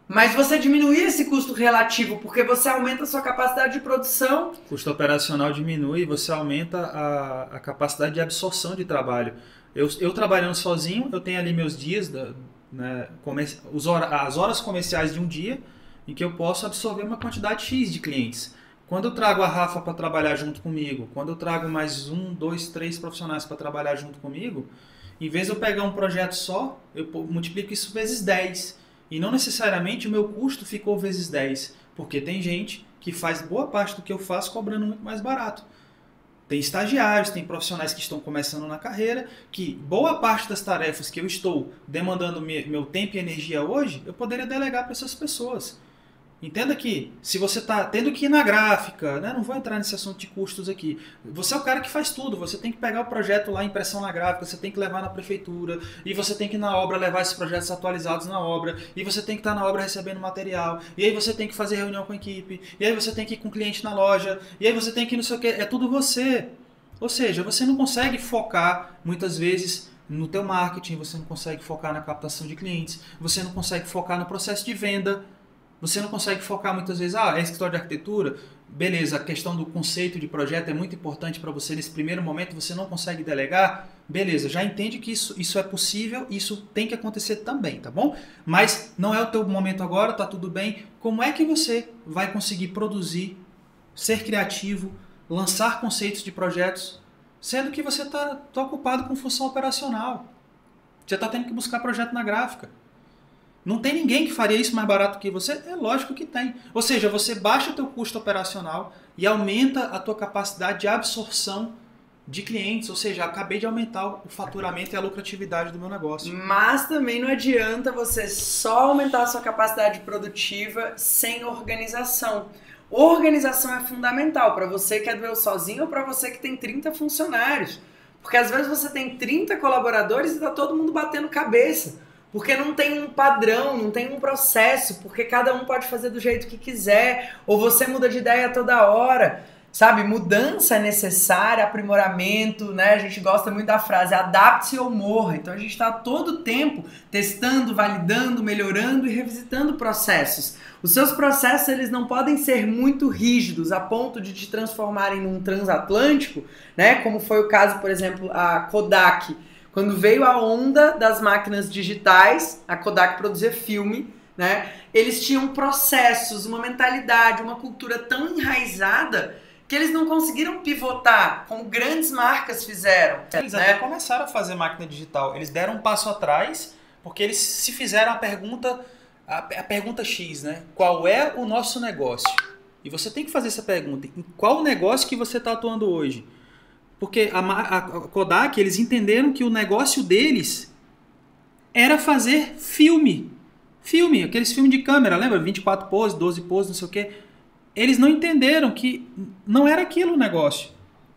mas você diminui esse custo relativo, porque você aumenta a sua capacidade de produção. O custo operacional diminui você aumenta a, a capacidade de absorção de trabalho. Eu, eu trabalhando sozinho, eu tenho ali meus dias, da, né, os hora, as horas comerciais de um dia, em que eu posso absorver uma quantidade X de clientes. Quando eu trago a Rafa para trabalhar junto comigo, quando eu trago mais um, dois, três profissionais para trabalhar junto comigo, em vez de eu pegar um projeto só, eu multiplico isso vezes 10 e não necessariamente o meu custo ficou vezes 10, porque tem gente que faz boa parte do que eu faço cobrando muito mais barato. Tem estagiários, tem profissionais que estão começando na carreira, que boa parte das tarefas que eu estou demandando meu tempo e energia hoje, eu poderia delegar para essas pessoas. Entenda que se você está tendo que ir na gráfica, né, não vou entrar nesse assunto de custos aqui. Você é o cara que faz tudo. Você tem que pegar o projeto lá, impressão na gráfica, você tem que levar na prefeitura, e você tem que ir na obra levar esses projetos atualizados na obra, e você tem que estar na obra recebendo material, e aí você tem que fazer reunião com a equipe, e aí você tem que ir com o cliente na loja, e aí você tem que ir não sei o que. É tudo você. Ou seja, você não consegue focar muitas vezes no teu marketing, você não consegue focar na captação de clientes, você não consegue focar no processo de venda Você não consegue focar muitas vezes, ah, é escritório de arquitetura, beleza, a questão do conceito de projeto é muito importante para você nesse primeiro momento, você não consegue delegar, beleza, já entende que isso, isso é possível, isso tem que acontecer também, tá bom? Mas não é o teu momento agora, tá tudo bem. Como é que você vai conseguir produzir, ser criativo, lançar conceitos de projetos, sendo que você está tá ocupado com função operacional? Você está tendo que buscar projeto na gráfica. Não tem ninguém que faria isso mais barato que você? É lógico que tem. Ou seja, você baixa o teu custo operacional e aumenta a tua capacidade de absorção de clientes, ou seja, acabei de aumentar o faturamento e a lucratividade do meu negócio. Mas também não adianta você só aumentar a sua capacidade produtiva sem organização. Organização é fundamental para você que é doeu sozinho ou para você que tem 30 funcionários. Porque às vezes você tem 30 colaboradores e está todo mundo batendo cabeça. Porque não tem um padrão, não tem um processo, porque cada um pode fazer do jeito que quiser, ou você muda de ideia toda hora. Sabe, mudança é necessária, aprimoramento, né? A gente gosta muito da frase adapte-se ou morra. Então a gente está todo tempo testando, validando, melhorando e revisitando processos. Os seus processos eles não podem ser muito rígidos a ponto de te transformarem num transatlântico, né? Como foi o caso, por exemplo, a Kodak quando veio a onda das máquinas digitais, a Kodak produzia filme, né? Eles tinham processos, uma mentalidade, uma cultura tão enraizada que eles não conseguiram pivotar como grandes marcas fizeram. Eles né? até começaram a fazer máquina digital. Eles deram um passo atrás porque eles se fizeram a pergunta, a, a pergunta X, né? Qual é o nosso negócio? E você tem que fazer essa pergunta. Em qual negócio que você está atuando hoje? Porque a, a, Kodak, eles entenderam que o negócio deles era fazer filme. Filme, aqueles filmes de câmera, lembra? 24 poses, 12 poses, não sei o quê. Eles não entenderam que não era aquilo o negócio.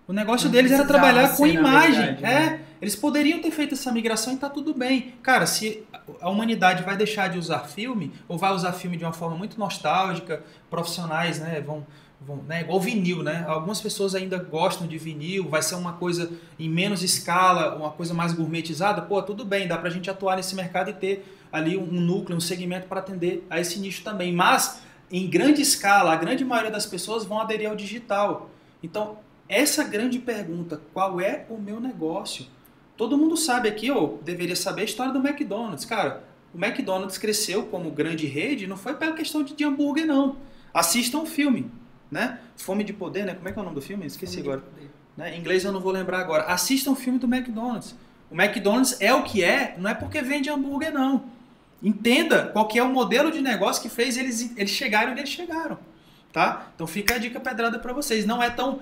O negócio não deles era trabalhar com imagem. Verdade, é, né? Eles poderiam ter feito essa migração e tá tudo bem. Cara, se a humanidade vai deixar de usar filme, ou vai usar filme de uma forma muito nostálgica, profissionais né, vão, né, igual vinil, né? Algumas pessoas ainda gostam de vinil, vai ser uma coisa em menos escala, uma coisa mais gourmetizada. Pô, tudo bem, dá pra gente atuar nesse mercado e ter ali um núcleo, um segmento para atender a esse nicho também. Mas em grande escala, a grande maioria das pessoas vão aderir ao digital. Então, essa grande pergunta, qual é o meu negócio? Todo mundo sabe aqui, ou deveria saber a história do McDonald's. Cara, o McDonald's cresceu como grande rede, não foi pela questão de hambúrguer, não. Assistam o filme né? Fome de Poder, né? Como é que é o nome do filme? Esqueci Fome agora. Né? Em inglês eu não vou lembrar agora. Assista um filme do McDonald's. O McDonald's é o que é, não é porque vende hambúrguer, não. Entenda qual que é o modelo de negócio que fez eles, eles chegarem onde eles chegaram. Tá? Então fica a dica pedrada para vocês. Não é tão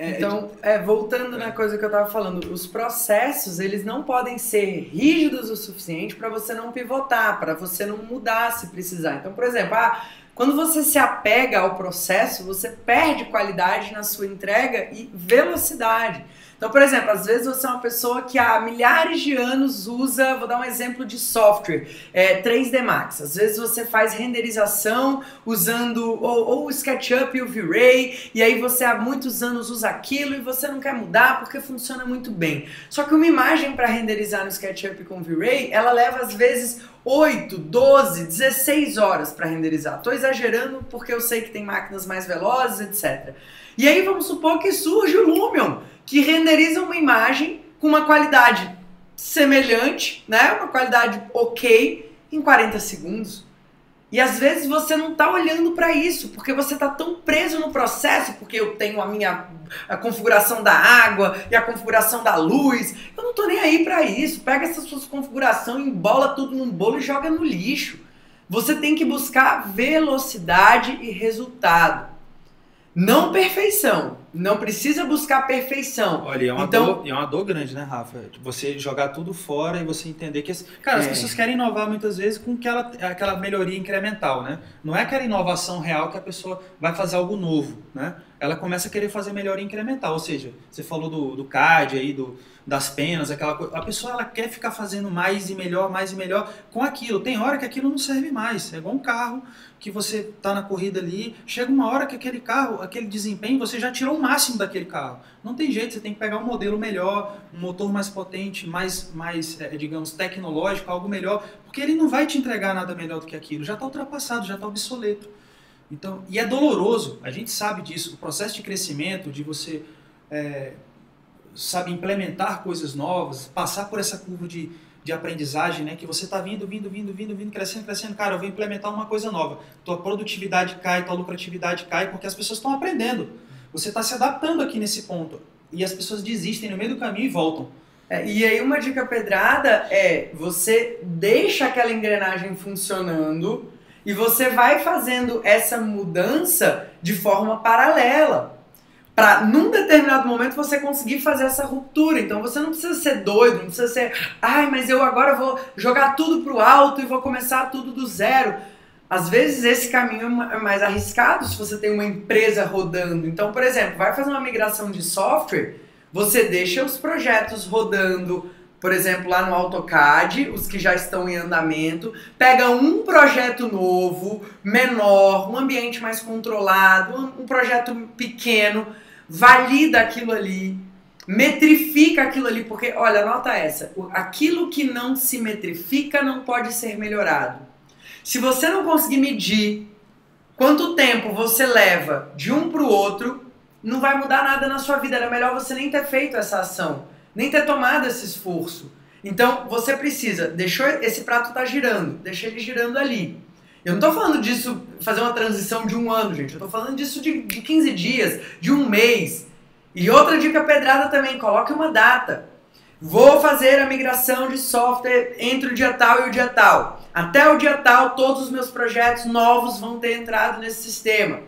é, então, é, voltando na coisa que eu estava falando, os processos eles não podem ser rígidos o suficiente para você não pivotar, para você não mudar se precisar. Então, por exemplo, ah, quando você se apega ao processo, você perde qualidade na sua entrega e velocidade. Então, por exemplo, às vezes você é uma pessoa que há milhares de anos usa, vou dar um exemplo de software, é, 3D Max. Às vezes você faz renderização usando ou, ou o SketchUp e o V-Ray, e aí você há muitos anos usa aquilo e você não quer mudar porque funciona muito bem. Só que uma imagem para renderizar no SketchUp com o V-Ray, ela leva às vezes 8, 12, 16 horas para renderizar. Estou exagerando porque eu sei que tem máquinas mais velozes, etc. E aí vamos supor que surge o Lumion, que renderiza uma imagem com uma qualidade semelhante, né? Uma qualidade ok em 40 segundos. E às vezes você não está olhando para isso, porque você está tão preso no processo, porque eu tenho a minha a configuração da água e a configuração da luz. Eu não estou nem aí para isso. Pega essa sua configuração, embola tudo num bolo e joga no lixo. Você tem que buscar velocidade e resultado. Não perfeição. Não precisa buscar perfeição. Olha, é uma, então, dor, é uma dor grande, né, Rafa? Você jogar tudo fora e você entender que. Cara, é. as pessoas querem inovar muitas vezes com aquela, aquela melhoria incremental, né? Não é aquela inovação real que a pessoa vai fazer algo novo, né? ela começa a querer fazer melhoria incremental. Ou seja, você falou do, do CAD aí, do, das penas, aquela coisa. A pessoa ela quer ficar fazendo mais e melhor, mais e melhor com aquilo. Tem hora que aquilo não serve mais. É igual um carro que você está na corrida ali, chega uma hora que aquele carro, aquele desempenho, você já tirou o máximo daquele carro. Não tem jeito, você tem que pegar um modelo melhor, um motor mais potente, mais, mais é, digamos, tecnológico, algo melhor, porque ele não vai te entregar nada melhor do que aquilo. Já está ultrapassado, já está obsoleto. Então, e é doloroso, a gente sabe disso. O processo de crescimento, de você é, sabe implementar coisas novas, passar por essa curva de, de aprendizagem, né? Que você está vindo, vindo, vindo, vindo, vindo, crescendo, crescendo. Cara, eu vou implementar uma coisa nova. Tua produtividade cai, tua lucratividade cai, porque as pessoas estão aprendendo. Você está se adaptando aqui nesse ponto. E as pessoas desistem no meio do caminho e voltam. É, e aí uma dica pedrada é você deixa aquela engrenagem funcionando e você vai fazendo essa mudança de forma paralela para num determinado momento você conseguir fazer essa ruptura. Então você não precisa ser doido, não precisa ser, ai, mas eu agora vou jogar tudo pro alto e vou começar tudo do zero. Às vezes esse caminho é mais arriscado se você tem uma empresa rodando. Então, por exemplo, vai fazer uma migração de software, você deixa os projetos rodando, por exemplo, lá no AutoCAD, os que já estão em andamento, pega um projeto novo, menor, um ambiente mais controlado, um projeto pequeno, valida aquilo ali, metrifica aquilo ali, porque, olha, nota essa, aquilo que não se metrifica não pode ser melhorado. Se você não conseguir medir quanto tempo você leva de um para o outro, não vai mudar nada na sua vida. Era melhor você nem ter feito essa ação, nem ter tomado esse esforço. Então, você precisa, deixou esse prato tá girando, deixa ele girando ali. Eu não tô falando disso, fazer uma transição de um ano, gente. Eu tô falando disso de, de 15 dias, de um mês. E outra dica pedrada também, coloque uma data. Vou fazer a migração de software entre o dia tal e o dia tal. Até o dia tal, todos os meus projetos novos vão ter entrado nesse sistema.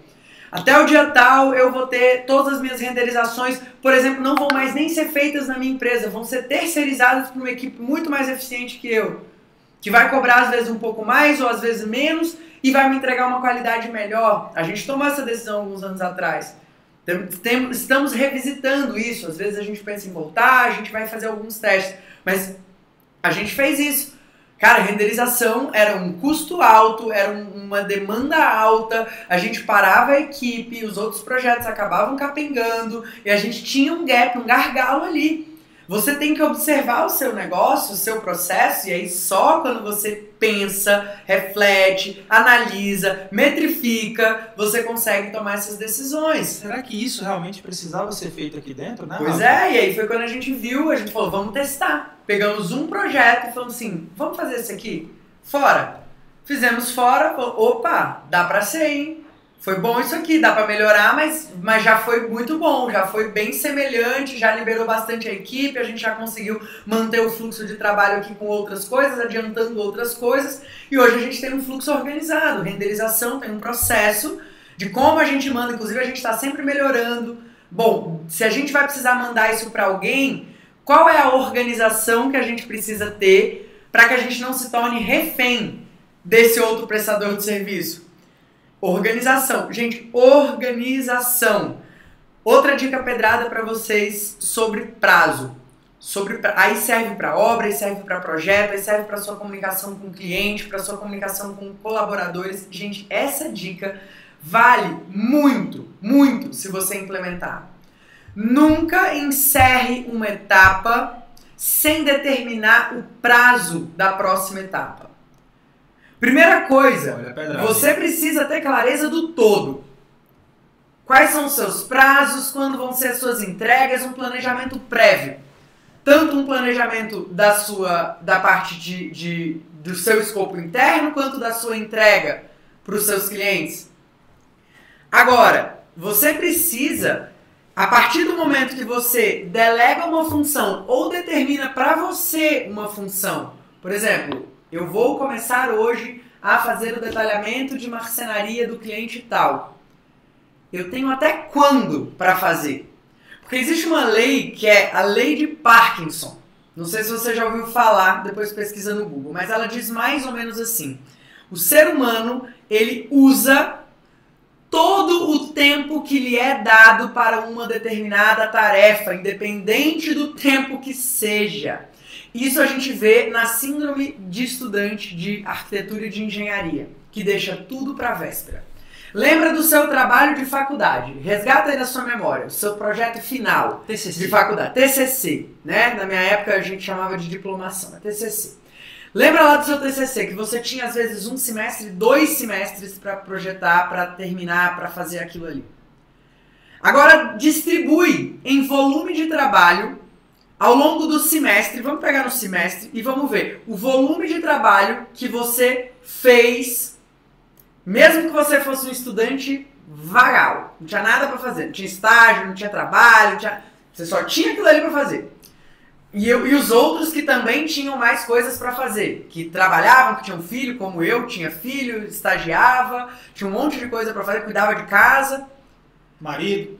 Até o dia tal, eu vou ter todas as minhas renderizações, por exemplo, não vão mais nem ser feitas na minha empresa, vão ser terceirizadas por uma equipe muito mais eficiente que eu que vai cobrar às vezes um pouco mais ou às vezes menos e vai me entregar uma qualidade melhor. A gente tomou essa decisão alguns anos atrás. estamos revisitando isso. Às vezes a gente pensa em voltar, a gente vai fazer alguns testes, mas a gente fez isso. Cara, renderização era um custo alto, era uma demanda alta, a gente parava a equipe, os outros projetos acabavam capengando e a gente tinha um gap, um gargalo ali. Você tem que observar o seu negócio, o seu processo, e aí só quando você pensa, reflete, analisa, metrifica, você consegue tomar essas decisões. Será que isso realmente precisava ser feito aqui dentro, né? Pois é, e aí foi quando a gente viu, a gente falou, vamos testar. Pegamos um projeto e falamos assim, vamos fazer esse aqui? Fora. Fizemos fora, opa, dá pra ser, hein? Foi bom isso aqui, dá para melhorar, mas, mas já foi muito bom, já foi bem semelhante, já liberou bastante a equipe, a gente já conseguiu manter o fluxo de trabalho aqui com outras coisas, adiantando outras coisas, e hoje a gente tem um fluxo organizado, renderização tem um processo de como a gente manda, inclusive a gente está sempre melhorando. Bom, se a gente vai precisar mandar isso para alguém, qual é a organização que a gente precisa ter para que a gente não se torne refém desse outro prestador de serviço? Organização. Gente, organização. Outra dica pedrada para vocês sobre prazo. Sobre aí serve para obra, aí serve para projeto, aí serve para sua comunicação com o cliente, para sua comunicação com colaboradores. Gente, essa dica vale muito, muito se você implementar. Nunca encerre uma etapa sem determinar o prazo da próxima etapa. Primeira coisa, você precisa ter clareza do todo. Quais são os seus prazos, quando vão ser as suas entregas, um planejamento prévio. Tanto um planejamento da sua da parte de, de do seu escopo interno, quanto da sua entrega para os seus clientes. Agora, você precisa, a partir do momento que você delega uma função ou determina para você uma função, por exemplo, eu vou começar hoje a fazer o detalhamento de marcenaria do cliente tal. Eu tenho até quando para fazer? Porque existe uma lei que é a lei de Parkinson. Não sei se você já ouviu falar, depois pesquisa no Google, mas ela diz mais ou menos assim: o ser humano ele usa todo o tempo que lhe é dado para uma determinada tarefa, independente do tempo que seja. Isso a gente vê na síndrome de estudante de arquitetura e de engenharia, que deixa tudo para a véspera. Lembra do seu trabalho de faculdade. Resgata aí na sua memória o seu projeto final TCC. de faculdade. TCC, né? Na minha época a gente chamava de diplomação, é TCC. Lembra lá do seu TCC que você tinha às vezes um semestre, dois semestres para projetar, para terminar, para fazer aquilo ali. Agora distribui em volume de trabalho ao longo do semestre. Vamos pegar no semestre e vamos ver o volume de trabalho que você fez, mesmo que você fosse um estudante vagal, não tinha nada para fazer, não tinha estágio, não tinha trabalho, não tinha... você só tinha aquilo ali para fazer. E, eu, e os outros que também tinham mais coisas para fazer, que trabalhavam, que tinham filho, como eu, tinha filho, estagiava, tinha um monte de coisa para fazer, cuidava de casa, Marido.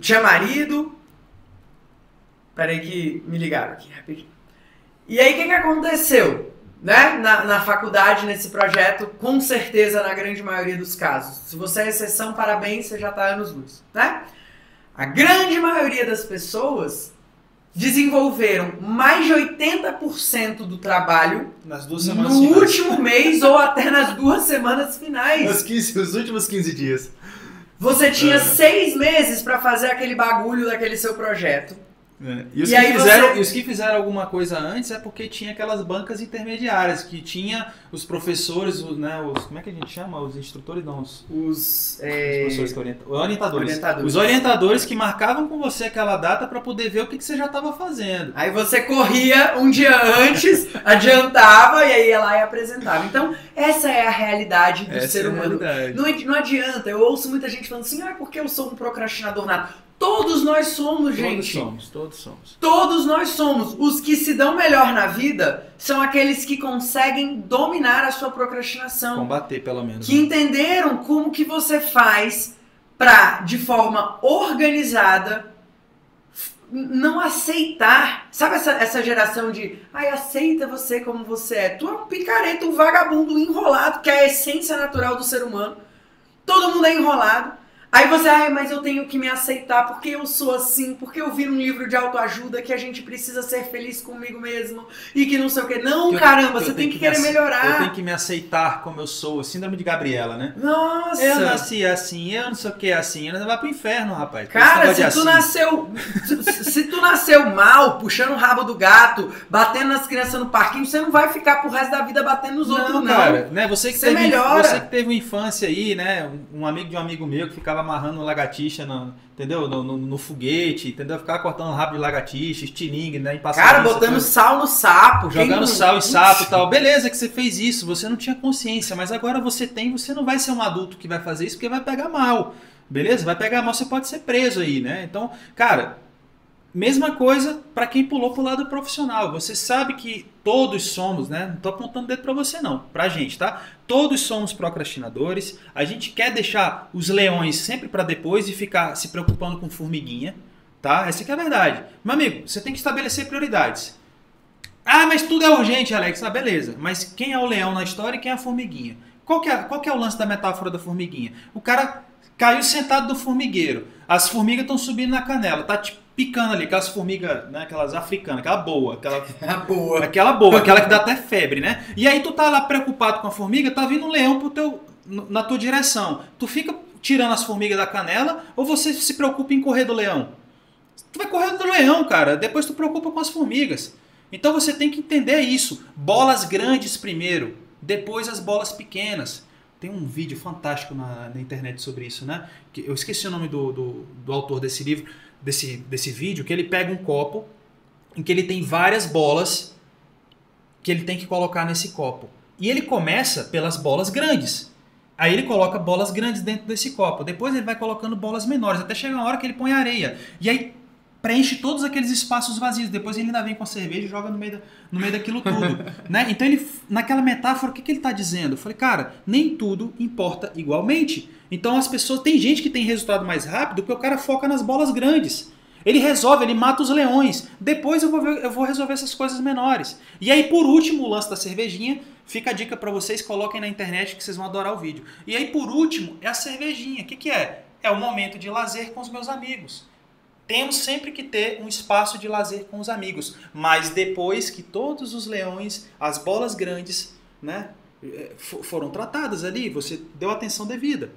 tinha marido. Peraí que me ligaram aqui, rapidinho. E aí o que, que aconteceu? Né? Na, na faculdade, nesse projeto, com certeza na grande maioria dos casos. Se você é exceção, parabéns, você já está anos luz. Né? A grande maioria das pessoas desenvolveram mais de 80% do trabalho Nas duas no semanas finais. último mês ou até nas duas semanas finais. Os, 15, os últimos 15 dias. Você tinha É. seis meses para fazer aquele bagulho daquele seu projeto. É. E, os E que fizeram, você- e os que fizeram alguma coisa antes é porque tinha aquelas bancas intermediárias, que tinha os professores, os, né, os, como é que a gente chama? Os instrutores, não, os, Os. os é, professores que orientam, orientadores. Orientadores. Os orientadores que marcavam com você aquela data para poder ver o que, que você já estava fazendo. Aí você corria um dia antes, adiantava e aí ia lá e apresentava. Então, essa é a realidade do Essa ser é humano. realidade. Não, não adianta, eu ouço muita gente falando assim, ah, é porque eu sou um procrastinador nato. Todos nós somos, Todos gente. somos, todos somos. Todos nós somos. Os que se dão melhor na vida são aqueles que conseguem dominar a sua procrastinação. Combater, pelo menos. Que entenderam como que você faz pra, de forma organizada, não aceitar. Sabe essa, essa geração de, ai, aceita você como você é. Tu é um picareta, um vagabundo enrolado, que é a essência natural do ser humano. Todo mundo é enrolado. Aí você, ai, mas eu tenho que me aceitar porque eu sou assim, porque eu vi num livro de autoajuda que a gente precisa ser feliz comigo mesmo e que não sei o que. Não, eu- caramba, eu você tem que, que me querer ace- melhorar. Eu tenho que me aceitar como eu sou. Síndrome de Gabriela, né? Nossa! Eu nasci assim, eu não sei o que assim. Você vai pro inferno, rapaz. Cara, se tu assim. nasceu. se- tu nasceu mal, puxando o rabo do gato, batendo nas crianças no parquinho, você não vai ficar pro resto da vida batendo nos outros, não. cara, né? Você que, Você teve, melhora. você que teve uma infância aí, né? Um, um amigo de um amigo meu que ficava amarrando lagartixa, no, entendeu? No, no- no foguete, entendeu? Ficava cortando rabo de lagartixa, estilingue, né? Em Cara, botando sal no sapo. quem Jogando não- sal e sapo e tal. Beleza que você fez isso, você não tinha consciência, mas agora você tem, você não vai ser um adulto que vai fazer isso porque vai pegar mal. Beleza? Vai pegar mal, você pode ser preso aí, né? Então, cara, mesma coisa para quem pulou pro lado profissional. Você sabe que todos somos, né? Não tô apontando dedo para você não, pra gente, tá? Todos somos procrastinadores. A gente quer deixar os leões sempre para depois e ficar se preocupando com formiguinha, tá? Essa que é a verdade. Meu amigo, você tem que estabelecer prioridades. Ah, mas tudo é urgente, Alex. Ah, beleza. Mas quem é o leão na história e quem é a formiguinha? Qual que é, qual que é o lance da metáfora da formiguinha? O cara caiu sentado do formigueiro. As formigas estão subindo na canela. Tá te picando ali. Aquelas formigas, né? Aquelas africanas. Aquela boa. Aquela, boa. aquela boa. Aquela que dá até febre, né? E aí tu tá lá preocupado com a formiga. Tá vindo um leão pro teu, na tua direção. Tu fica tirando as formigas da canela ou você se preocupa em correr do leão? Tu vai correr do leão, cara. Depois tu preocupa com as formigas. Então você tem que entender isso. Bolas grandes primeiro, depois as bolas pequenas. Tem um vídeo fantástico na, na internet sobre isso, né? Que eu esqueci o nome do, do, do autor desse livro, desse, desse vídeo, que ele pega um copo em que ele tem várias bolas que ele tem que colocar nesse copo. E ele começa pelas bolas grandes. Aí ele coloca bolas grandes dentro desse copo. Depois ele vai colocando bolas menores, até chegar uma hora que ele põe areia. E aí preenche todos aqueles espaços vazios. Depois ele ainda vem com a cerveja e joga no meio, da, no meio daquilo tudo. né? Então ele, naquela metáfora, o que, que ele está dizendo? Eu falei, cara, nem tudo importa igualmente. Então as pessoas. Tem gente que tem resultado mais rápido porque o cara foca nas bolas grandes. Ele resolve, ele mata os leões. Depois eu vou, ver- eu vou resolver essas coisas menores. E aí, por último, o lance da cervejinha, fica a dica para vocês, coloquem na internet que vocês vão adorar o vídeo. E aí, por último, é a cervejinha. O que, que é? É o momento de lazer com os meus amigos. Temos sempre que ter um espaço de lazer com os amigos, mas depois que todos os leões, as bolas grandes, né, eh, foram tratadas ali, você deu atenção devida.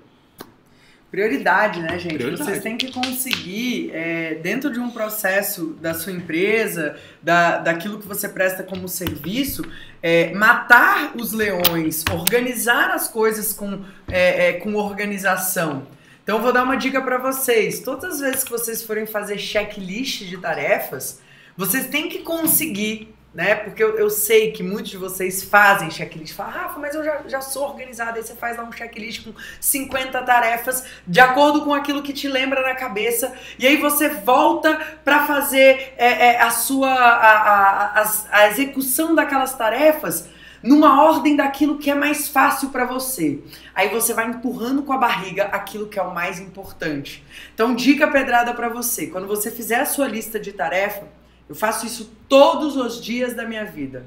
Prioridade, né, gente? Prioridade. Vocês têm que conseguir, é, dentro de um processo da sua empresa, da, daquilo que você presta como serviço, é, matar os leões, organizar as coisas com, é, é com organização. Então, vou dar uma dica para vocês. Todas as vezes que vocês forem fazer checklist de tarefas, vocês têm que conseguir né? Porque eu, eu, sei que muitos de vocês fazem checklist. Falam, Rafa, mas eu já, já sou organizado. Aí você faz lá um checklist com 50 tarefas, de acordo com aquilo que te lembra na cabeça. E aí você volta para fazer é, é, a sua a, a, a, a execução daquelas tarefas numa ordem daquilo que é mais fácil para você. Aí você vai empurrando com a barriga aquilo que é o mais importante. Então, dica pedrada para você: quando você fizer a sua lista de tarefa, eu faço isso todos os dias da minha vida.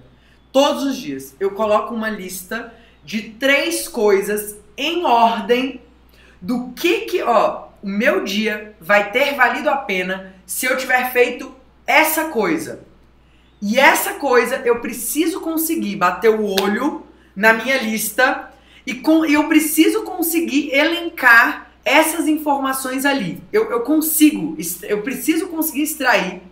Todos os dias. Eu coloco uma lista de três coisas em ordem do que que, ó, o meu dia vai ter valido a pena se eu tiver feito essa coisa. E essa coisa eu preciso conseguir bater o olho na minha lista e com, eu preciso conseguir elencar essas informações ali. Eu, eu consigo, eu preciso conseguir extrair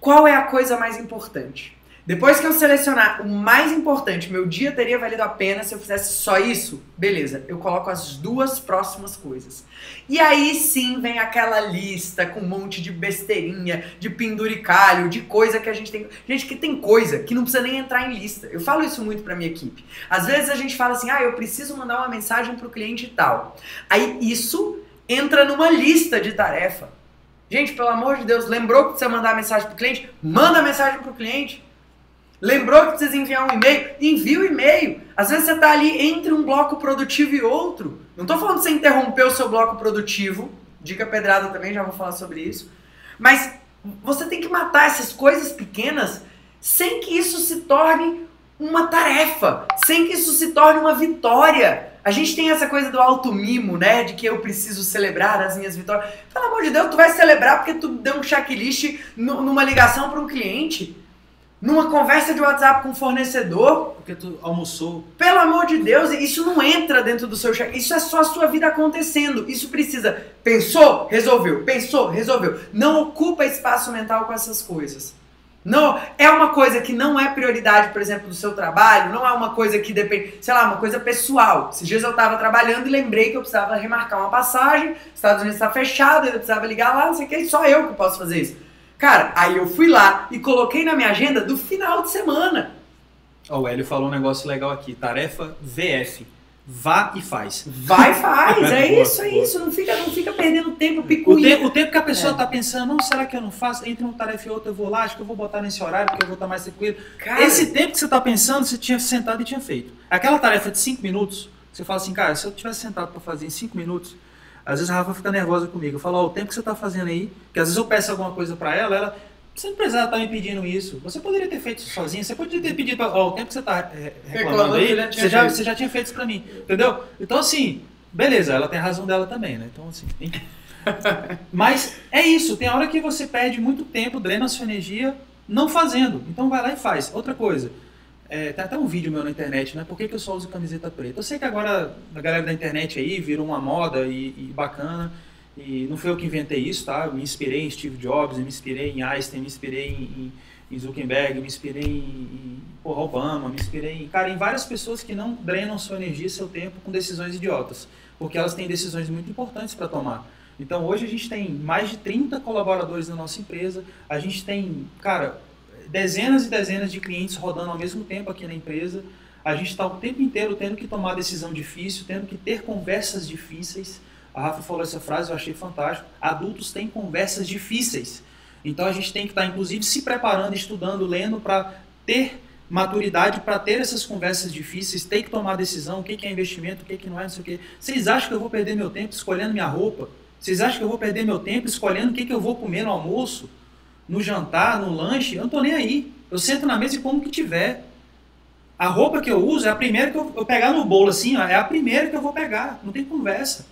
qual é a coisa mais importante? Depois que eu selecionar o mais importante, meu dia teria valido a pena se eu fizesse só isso? Beleza, eu coloco as duas próximas coisas. E aí sim vem aquela lista com um monte de besteirinha, de penduricalho, de coisa que a gente tem. Gente, que tem coisa que não precisa nem entrar em lista. Eu falo isso muito pra minha equipe. Às vezes a gente fala assim, ah, eu preciso mandar uma mensagem pro cliente e tal. Aí isso entra numa lista de tarefa. Gente, pelo amor de Deus, lembrou que precisa mandar mensagem para o cliente? Manda mensagem para o cliente. Lembrou que precisa enviar um e-mail? Envia o e-mail. Às vezes você está ali entre um bloco produtivo e outro. Não estou falando de você interromper o seu bloco produtivo. Dica pedrada também, já vou falar sobre isso. Mas você tem que matar essas coisas pequenas sem que isso se torne uma tarefa, sem que isso se torne uma vitória. A gente tem essa coisa do alto mimo, né? De que eu preciso celebrar as minhas vitórias. Pelo amor de Deus, tu vai celebrar porque tu deu um checklist numa ligação para um cliente, numa conversa de WhatsApp com um fornecedor. Porque tu almoçou. Pelo amor de Deus, isso não entra dentro do seu check. Isso é só a sua vida acontecendo. Isso precisa. Pensou? Resolveu. Pensou? Resolveu. Não ocupa espaço mental com essas coisas. Não, é uma coisa que não é prioridade, por exemplo, do seu trabalho, não é uma coisa que depende, sei lá, uma coisa pessoal. Esses dias eu estava trabalhando e lembrei que eu precisava remarcar uma passagem, Estados Unidos está fechado, eu precisava ligar lá, não sei o que, só eu que posso fazer isso. Cara, aí eu fui lá e coloquei na minha agenda do final de semana. O Hélio falou um negócio legal aqui, tarefa VF. Vá e faz. Vai e faz, é boa, isso, é boa. isso. Não fica, não fica perdendo tempo picuinha. O, te, o tempo que a pessoa está é. pensando, não, será que eu não faço? Entre uma tarefa e outra eu vou lá, acho que eu vou botar nesse horário porque eu vou estar mais tranquilo. Cara, Esse tempo que você está pensando, você tinha sentado e tinha feito. Aquela tarefa de 5 minutos, você fala assim, cara, se eu tivesse sentado para fazer em 5 minutos, às vezes a Rafa fica nervosa comigo. Eu falo, ó, oh, o tempo que você está fazendo aí, que às vezes eu peço alguma coisa para ela, ela você não precisava estar me pedindo isso. Você poderia ter feito isso sozinho. Você poderia ter pedido, ó, o tempo que você está é, reclamando aí, você já, você já tinha feito isso para mim. Entendeu? Então, assim, beleza, ela tem a razão dela também, né? Então, assim. Mas é isso. Tem hora que você perde muito tempo, drena a sua energia não fazendo. Então, vai lá e faz. Outra coisa. É, tem até um vídeo meu na internet, né? Por que, que eu só uso camiseta preta? Eu sei que agora a galera da internet aí virou uma moda e, e bacana. E não foi eu que inventei isso, tá? Me inspirei em Steve Jobs, me inspirei em Einstein, me inspirei em, em Zuckerberg, me inspirei em, em porra, Obama, me inspirei em, cara, em várias pessoas que não drenam sua energia e seu tempo com decisões idiotas, porque elas têm decisões muito importantes para tomar. Então hoje a gente tem mais de 30 colaboradores na nossa empresa, a gente tem, cara, dezenas e dezenas de clientes rodando ao mesmo tempo aqui na empresa, a gente está o tempo inteiro tendo que tomar decisão difícil, tendo que ter conversas difíceis, a Rafa falou essa frase, eu achei fantástico. Adultos têm conversas difíceis. Então a gente tem que estar, inclusive, se preparando, estudando, lendo para ter maturidade para ter essas conversas difíceis, ter que tomar decisão, o que é investimento, o que não é, não sei o que. Vocês acham que eu vou perder meu tempo escolhendo minha roupa? Vocês acham que eu vou perder meu tempo escolhendo o que, que eu vou comer no almoço, no jantar, no lanche? Eu não estou nem aí. Eu sento na mesa e como que tiver. A roupa que eu uso é a primeira que eu, eu pegar no bolo assim, ó, é a primeira que eu vou pegar. Não tem conversa.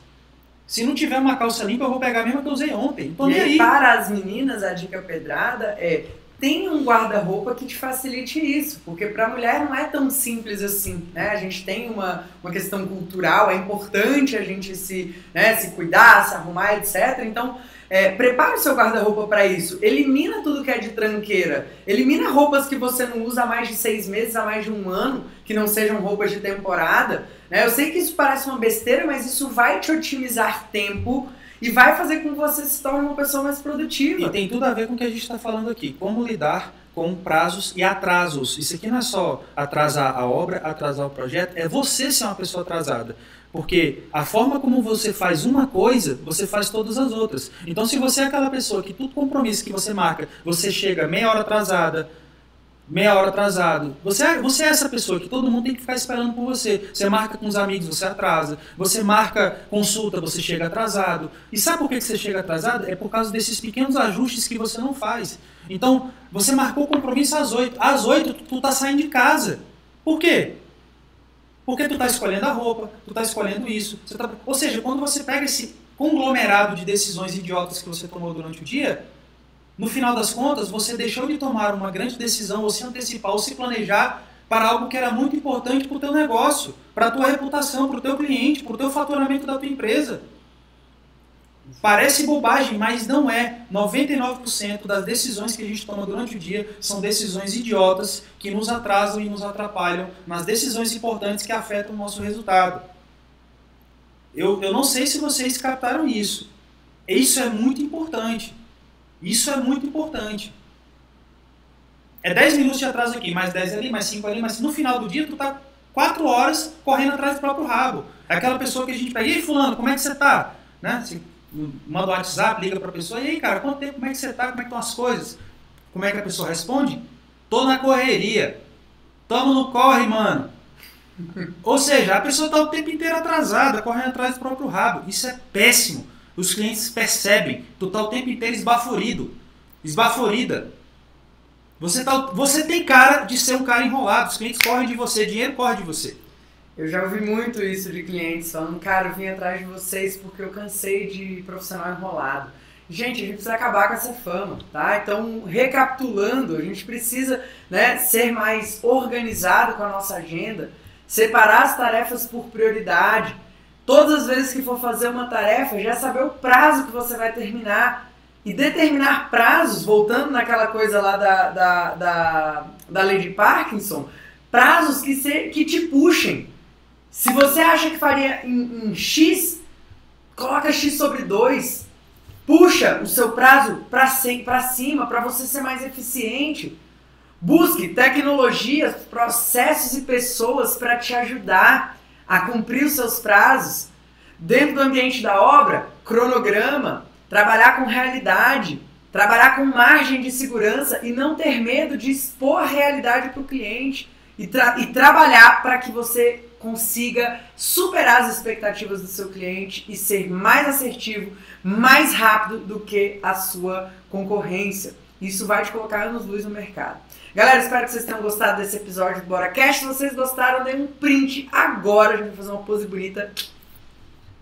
Se não tiver uma calça limpa, eu vou pegar a mesma que eu usei ontem. Então, e nem aí, aí. para as meninas, a dica pedrada é tem um guarda-roupa que te facilite isso, porque para a mulher não é tão simples assim, né? A gente tem uma, uma questão cultural, é importante a gente se, né, se cuidar, se arrumar, etc. Então, é, prepare o seu guarda-roupa para isso. Elimina tudo que é de tranqueira. Elimina roupas que você não usa há mais de seis meses, há mais de um ano, que não sejam roupas de temporada. Né? Eu sei que isso parece uma besteira, mas isso vai te otimizar tempo e vai fazer com que você se torne uma pessoa mais produtiva. E tem tudo a ver com o que a gente está falando aqui. Como lidar com prazos e atrasos. Isso aqui não é só atrasar a obra, atrasar o projeto, é você ser uma pessoa atrasada. Porque a forma como você faz uma coisa, você faz todas as outras. Então, se você é aquela pessoa que tudo compromisso que você marca, você chega meia hora atrasada, meia hora atrasado. Você é, você é essa pessoa que todo mundo tem que ficar esperando por você. Você marca com os amigos, você atrasa. Você marca consulta, você chega atrasado. E sabe por que você chega atrasado? É por causa desses pequenos ajustes que você não faz. Então, você marcou o compromisso às oito. Às oito, tu, tu tá saindo de casa. Por quê? Porque tu tá escolhendo a roupa, tu tá escolhendo isso. Tá... Ou seja, quando você pega esse conglomerado de decisões idiotas que você tomou durante o dia, no final das contas, você deixou de tomar uma grande decisão, ou se antecipar, ou se planejar para algo que era muito importante para o teu negócio, para a tua reputação, para o teu cliente, para o teu faturamento da tua empresa. Parece bobagem, mas não é. 99% das decisões que a gente toma durante o dia são decisões idiotas que nos atrasam e nos atrapalham nas decisões importantes que afetam o nosso resultado. Eu, eu não sei se vocês captaram isso. Isso é muito importante. Isso é muito importante. É 10 minutos de atraso aqui, mais 10 ali, mais 5 ali, mas no final do dia tu tá 4 horas correndo atrás do próprio rabo. É aquela pessoa que a gente pega, e aí fulano, como é que você tá? Né? Você manda o WhatsApp, liga pra pessoa, e aí cara, quanto tempo, como é que você tá, como é que estão as coisas? Como é que a pessoa responde? Tô na correria. Tamo no corre, mano. Ou seja, a pessoa tá o tempo inteiro atrasada, correndo atrás do próprio rabo. Isso é péssimo. Os clientes percebem. Tu tá o tempo inteiro esbaforido. Esbaforida. Você, tá, você tem cara de ser um cara enrolado. Os clientes correm de você, dinheiro corre de você. Eu já ouvi muito isso de clientes falando, cara, eu vim atrás de vocês porque eu cansei de profissional enrolado. Gente, a gente precisa acabar com essa fama, tá? Então, recapitulando, a gente precisa né, ser mais organizado com a nossa agenda, separar as tarefas por prioridade, Todas as vezes que for fazer uma tarefa, já saber o prazo que você vai terminar. E determinar prazos, voltando naquela coisa lá da, da, da, da lei de Parkinson, prazos que, se, que te puxem. Se você acha que faria em, em X, coloca X sobre 2. Puxa o seu prazo para cima, para você ser mais eficiente. Busque tecnologias, processos e pessoas para te ajudar a cumprir os seus prazos, dentro do ambiente da obra, cronograma, trabalhar com realidade, trabalhar com margem de segurança e não ter medo de expor a realidade para o cliente e, tra e trabalhar para que você consiga superar as expectativas do seu cliente e ser mais assertivo, mais rápido do que a sua concorrência. Isso vai te colocar anos luz no mercado. Galera, espero que vocês tenham gostado desse episódio do Bora Cash. Se vocês gostaram, dê um print agora. A gente vai fazer uma pose bonita.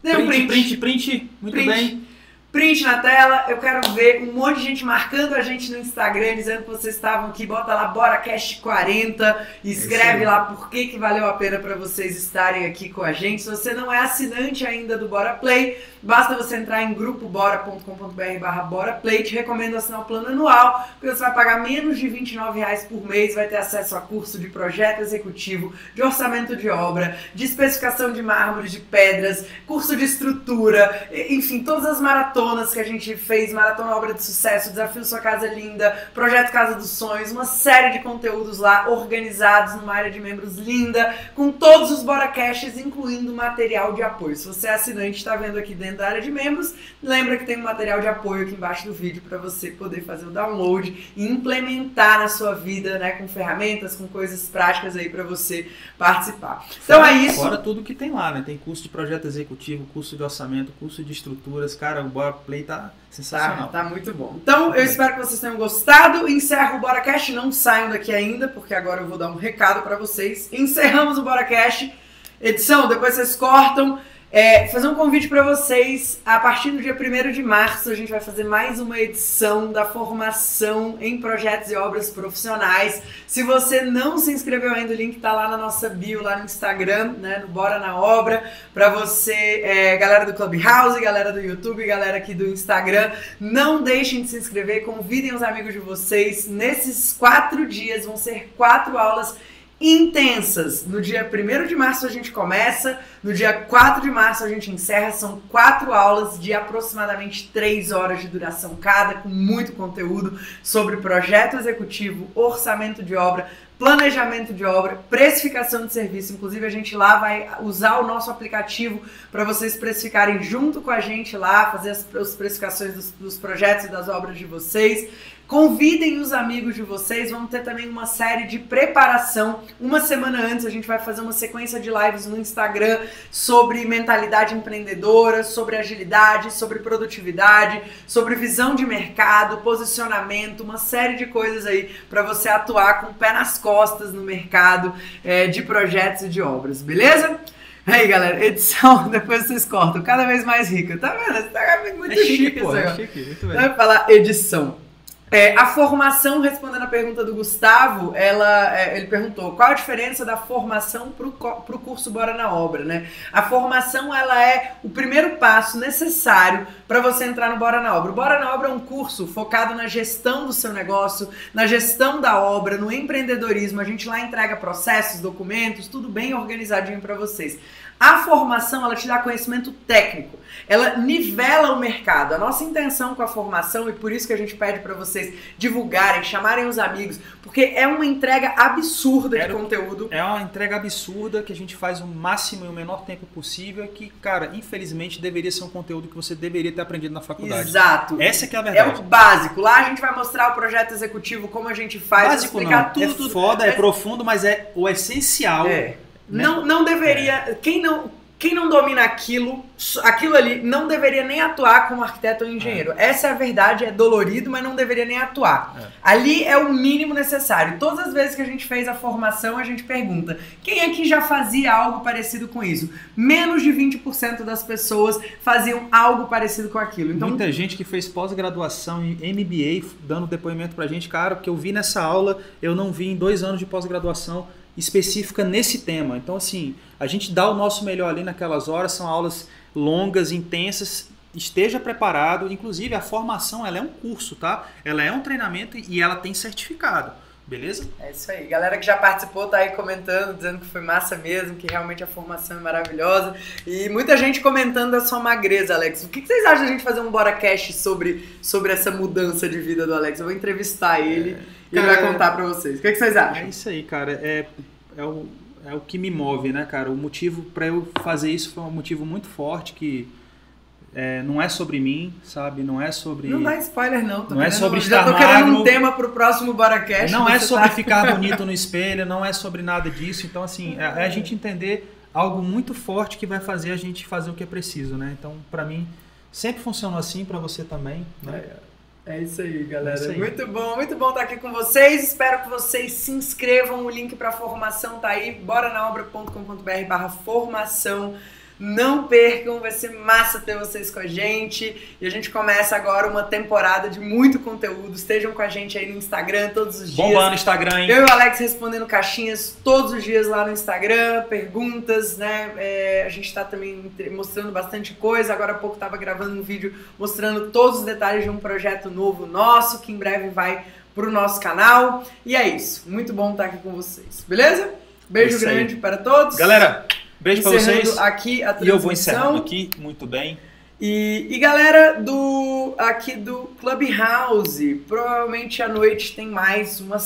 Dê um print. Print, print, print. Muito print. bem print na tela. Eu quero ver um monte de gente marcando a gente no Instagram, dizendo que vocês estavam aqui. Bota lá BoraCast40, escreve lá por que, que valeu a pena para vocês estarem aqui com a gente. Se você não é assinante ainda do Bora Play, basta você entrar em grupobora.com.br barra BoraPlay. Te recomendo assinar o plano anual, porque você vai pagar menos de 29 reais por mês, vai ter acesso a curso de projeto executivo, de orçamento de obra, de especificação de mármore, de pedras, curso de estrutura, enfim, todas as maratonas maratonas que a gente fez, Maratona Obra de Sucesso, Desafio Sua Casa Linda, Projeto Casa dos Sonhos, uma série de conteúdos lá organizados numa área de membros linda, com todos os Bora Caches, incluindo material de apoio. Se você é assinante está vendo aqui dentro da área de membros, lembra que tem um material de apoio aqui embaixo do vídeo para você poder fazer o download e implementar na sua vida, né, com ferramentas, com coisas práticas aí para você participar. Então é isso. Fora tudo que tem lá, né? Tem curso de projeto executivo, curso de orçamento, curso de estruturas, cara, o Bora Bora Play tá sensacional. Tá, tá muito bom. Então, eu espero que vocês tenham gostado. Encerro o BoraCast. Não saiam daqui ainda, porque agora eu vou dar um recado para vocês. Encerramos o BoraCast. Edição, depois vocês cortam. É, fazer um convite para vocês. A partir do dia 1 de março, a gente vai fazer mais uma edição da formação em projetos e obras profissionais. Se você não se inscreveu ainda, o link está lá na nossa bio, lá no Instagram, né, no Bora na Obra. Para você, é, galera do Clubhouse, galera do YouTube, galera aqui do Instagram, não deixem de se inscrever, convidem os amigos de vocês. Nesses quatro dias vão ser quatro aulas intensas. No dia 1 de março a gente começa, no dia 4 de março a gente encerra. São quatro aulas de aproximadamente 3 horas de duração cada, com muito conteúdo sobre projeto executivo, orçamento de obra, planejamento de obra, precificação de serviço. Inclusive, a gente lá vai usar o nosso aplicativo para vocês precificarem junto com a gente lá, fazer as, as precificações dos, dos projetos e das obras de vocês. Convidem os amigos de vocês. Vamos ter também uma série de preparação. Uma semana antes a gente vai fazer uma sequência de lives no Instagram sobre mentalidade empreendedora, sobre agilidade, sobre produtividade, sobre visão de mercado, posicionamento, uma série de coisas aí para você atuar com o pé nas costas no mercado é, de projetos e de obras, beleza? Aí, galera, edição, depois vocês cortam, cada vez mais rica. Tá vendo? Tá muito é chique, chique pô, é chique, muito bem. Vai falar edição. É, a formação, respondendo a pergunta do Gustavo, ela, é, ele perguntou qual a diferença da formação para o curso Bora na Obra, né? A formação, ela é o primeiro passo necessário para você entrar no Bora na Obra. O Bora na Obra é um curso focado na gestão do seu negócio, na gestão da obra, no empreendedorismo. A gente lá entrega processos, documentos, tudo bem organizadinho para vocês. A formação, ela te dá conhecimento técnico, ela nivela o mercado. A nossa intenção com a formação, e por isso que a gente pede para vocês divulgarem, chamarem os amigos, porque é uma entrega absurda de conteúdo. É uma entrega absurda que a gente faz o máximo e o menor tempo possível, que, cara, infelizmente deveria ser um conteúdo que você deveria ter aprendido na faculdade. Exato. Essa que é a verdade. É o básico. Lá a gente vai mostrar o projeto executivo, como a gente faz, básico, explicar não. tudo. É tudo. foda, é, é profundo, mas é o essencial. É né? Não, não deveria. É. Quem não. Quem não domina aquilo, aquilo ali, não deveria nem atuar como arquiteto ou engenheiro. É. Essa é a verdade, é dolorido, mas não deveria nem atuar. É. Ali é o mínimo necessário. Todas as vezes que a gente fez a formação, a gente pergunta: quem aqui já fazia algo parecido com isso? Menos de 20% das pessoas faziam algo parecido com aquilo. Então, Muita gente que fez pós-graduação em MBA dando depoimento pra gente, cara, que eu vi nessa aula, eu não vi em dois anos de pós-graduação específica nesse tema. Então, assim, a gente dá o nosso melhor ali naquelas horas, são aulas longas, intensas. Esteja preparado, inclusive a formação ela é um curso, tá? Ela é um treinamento e ela tem certificado. Beleza? É isso aí. Galera que já participou tá aí comentando, dizendo que foi massa mesmo, que realmente a formação é maravilhosa. E muita gente comentando da sua magreza, Alex. O que, vocês acham da gente fazer um Bora Cash sobre, sobre essa mudança de vida do Alex? Eu vou entrevistar ele é, e ele vai contar pra vocês. O que, que vocês acham? É isso aí, cara. É, é, o, é o que me move, né, cara? O motivo para eu fazer isso foi um motivo muito forte que é, não é sobre mim, sabe? Não é sobre. Não dá spoiler, não. Tô não é querendo, é sobre estar já tô magro. querendo um tema pro próximo Baracast. Não é sobre tá... ficar bonito no espelho, não é sobre nada disso. Então, assim, é, é, a gente entender algo muito forte que vai fazer a gente fazer o que é preciso, né? Então, para mim, sempre funcionou assim, para você também. Né? É, é isso aí, galera. É isso aí. Muito bom, muito bom estar aqui com vocês. Espero que vocês se inscrevam. O link para formação tá aí. Bora na obra.com.br/barra formação. Não percam, vai ser massa ter vocês com a gente. E a gente começa agora uma temporada de muito conteúdo. Estejam com a gente aí no Instagram todos os dias. Bombando no Instagram, hein? Eu e o Alex respondendo caixinhas todos os dias lá no Instagram, perguntas, né? É, a gente tá também mostrando bastante coisa. Agora há pouco tava gravando um vídeo mostrando todos os detalhes de um projeto novo nosso, que em breve vai pro nosso canal. E é isso. Muito bom estar aqui com vocês. Beleza? Beijo é grande para todos. Galera, Beijo para vocês. aqui a. E eu vou encerrando aqui, muito bem. E, e galera do aqui do Clubhouse, provavelmente à noite tem mais uma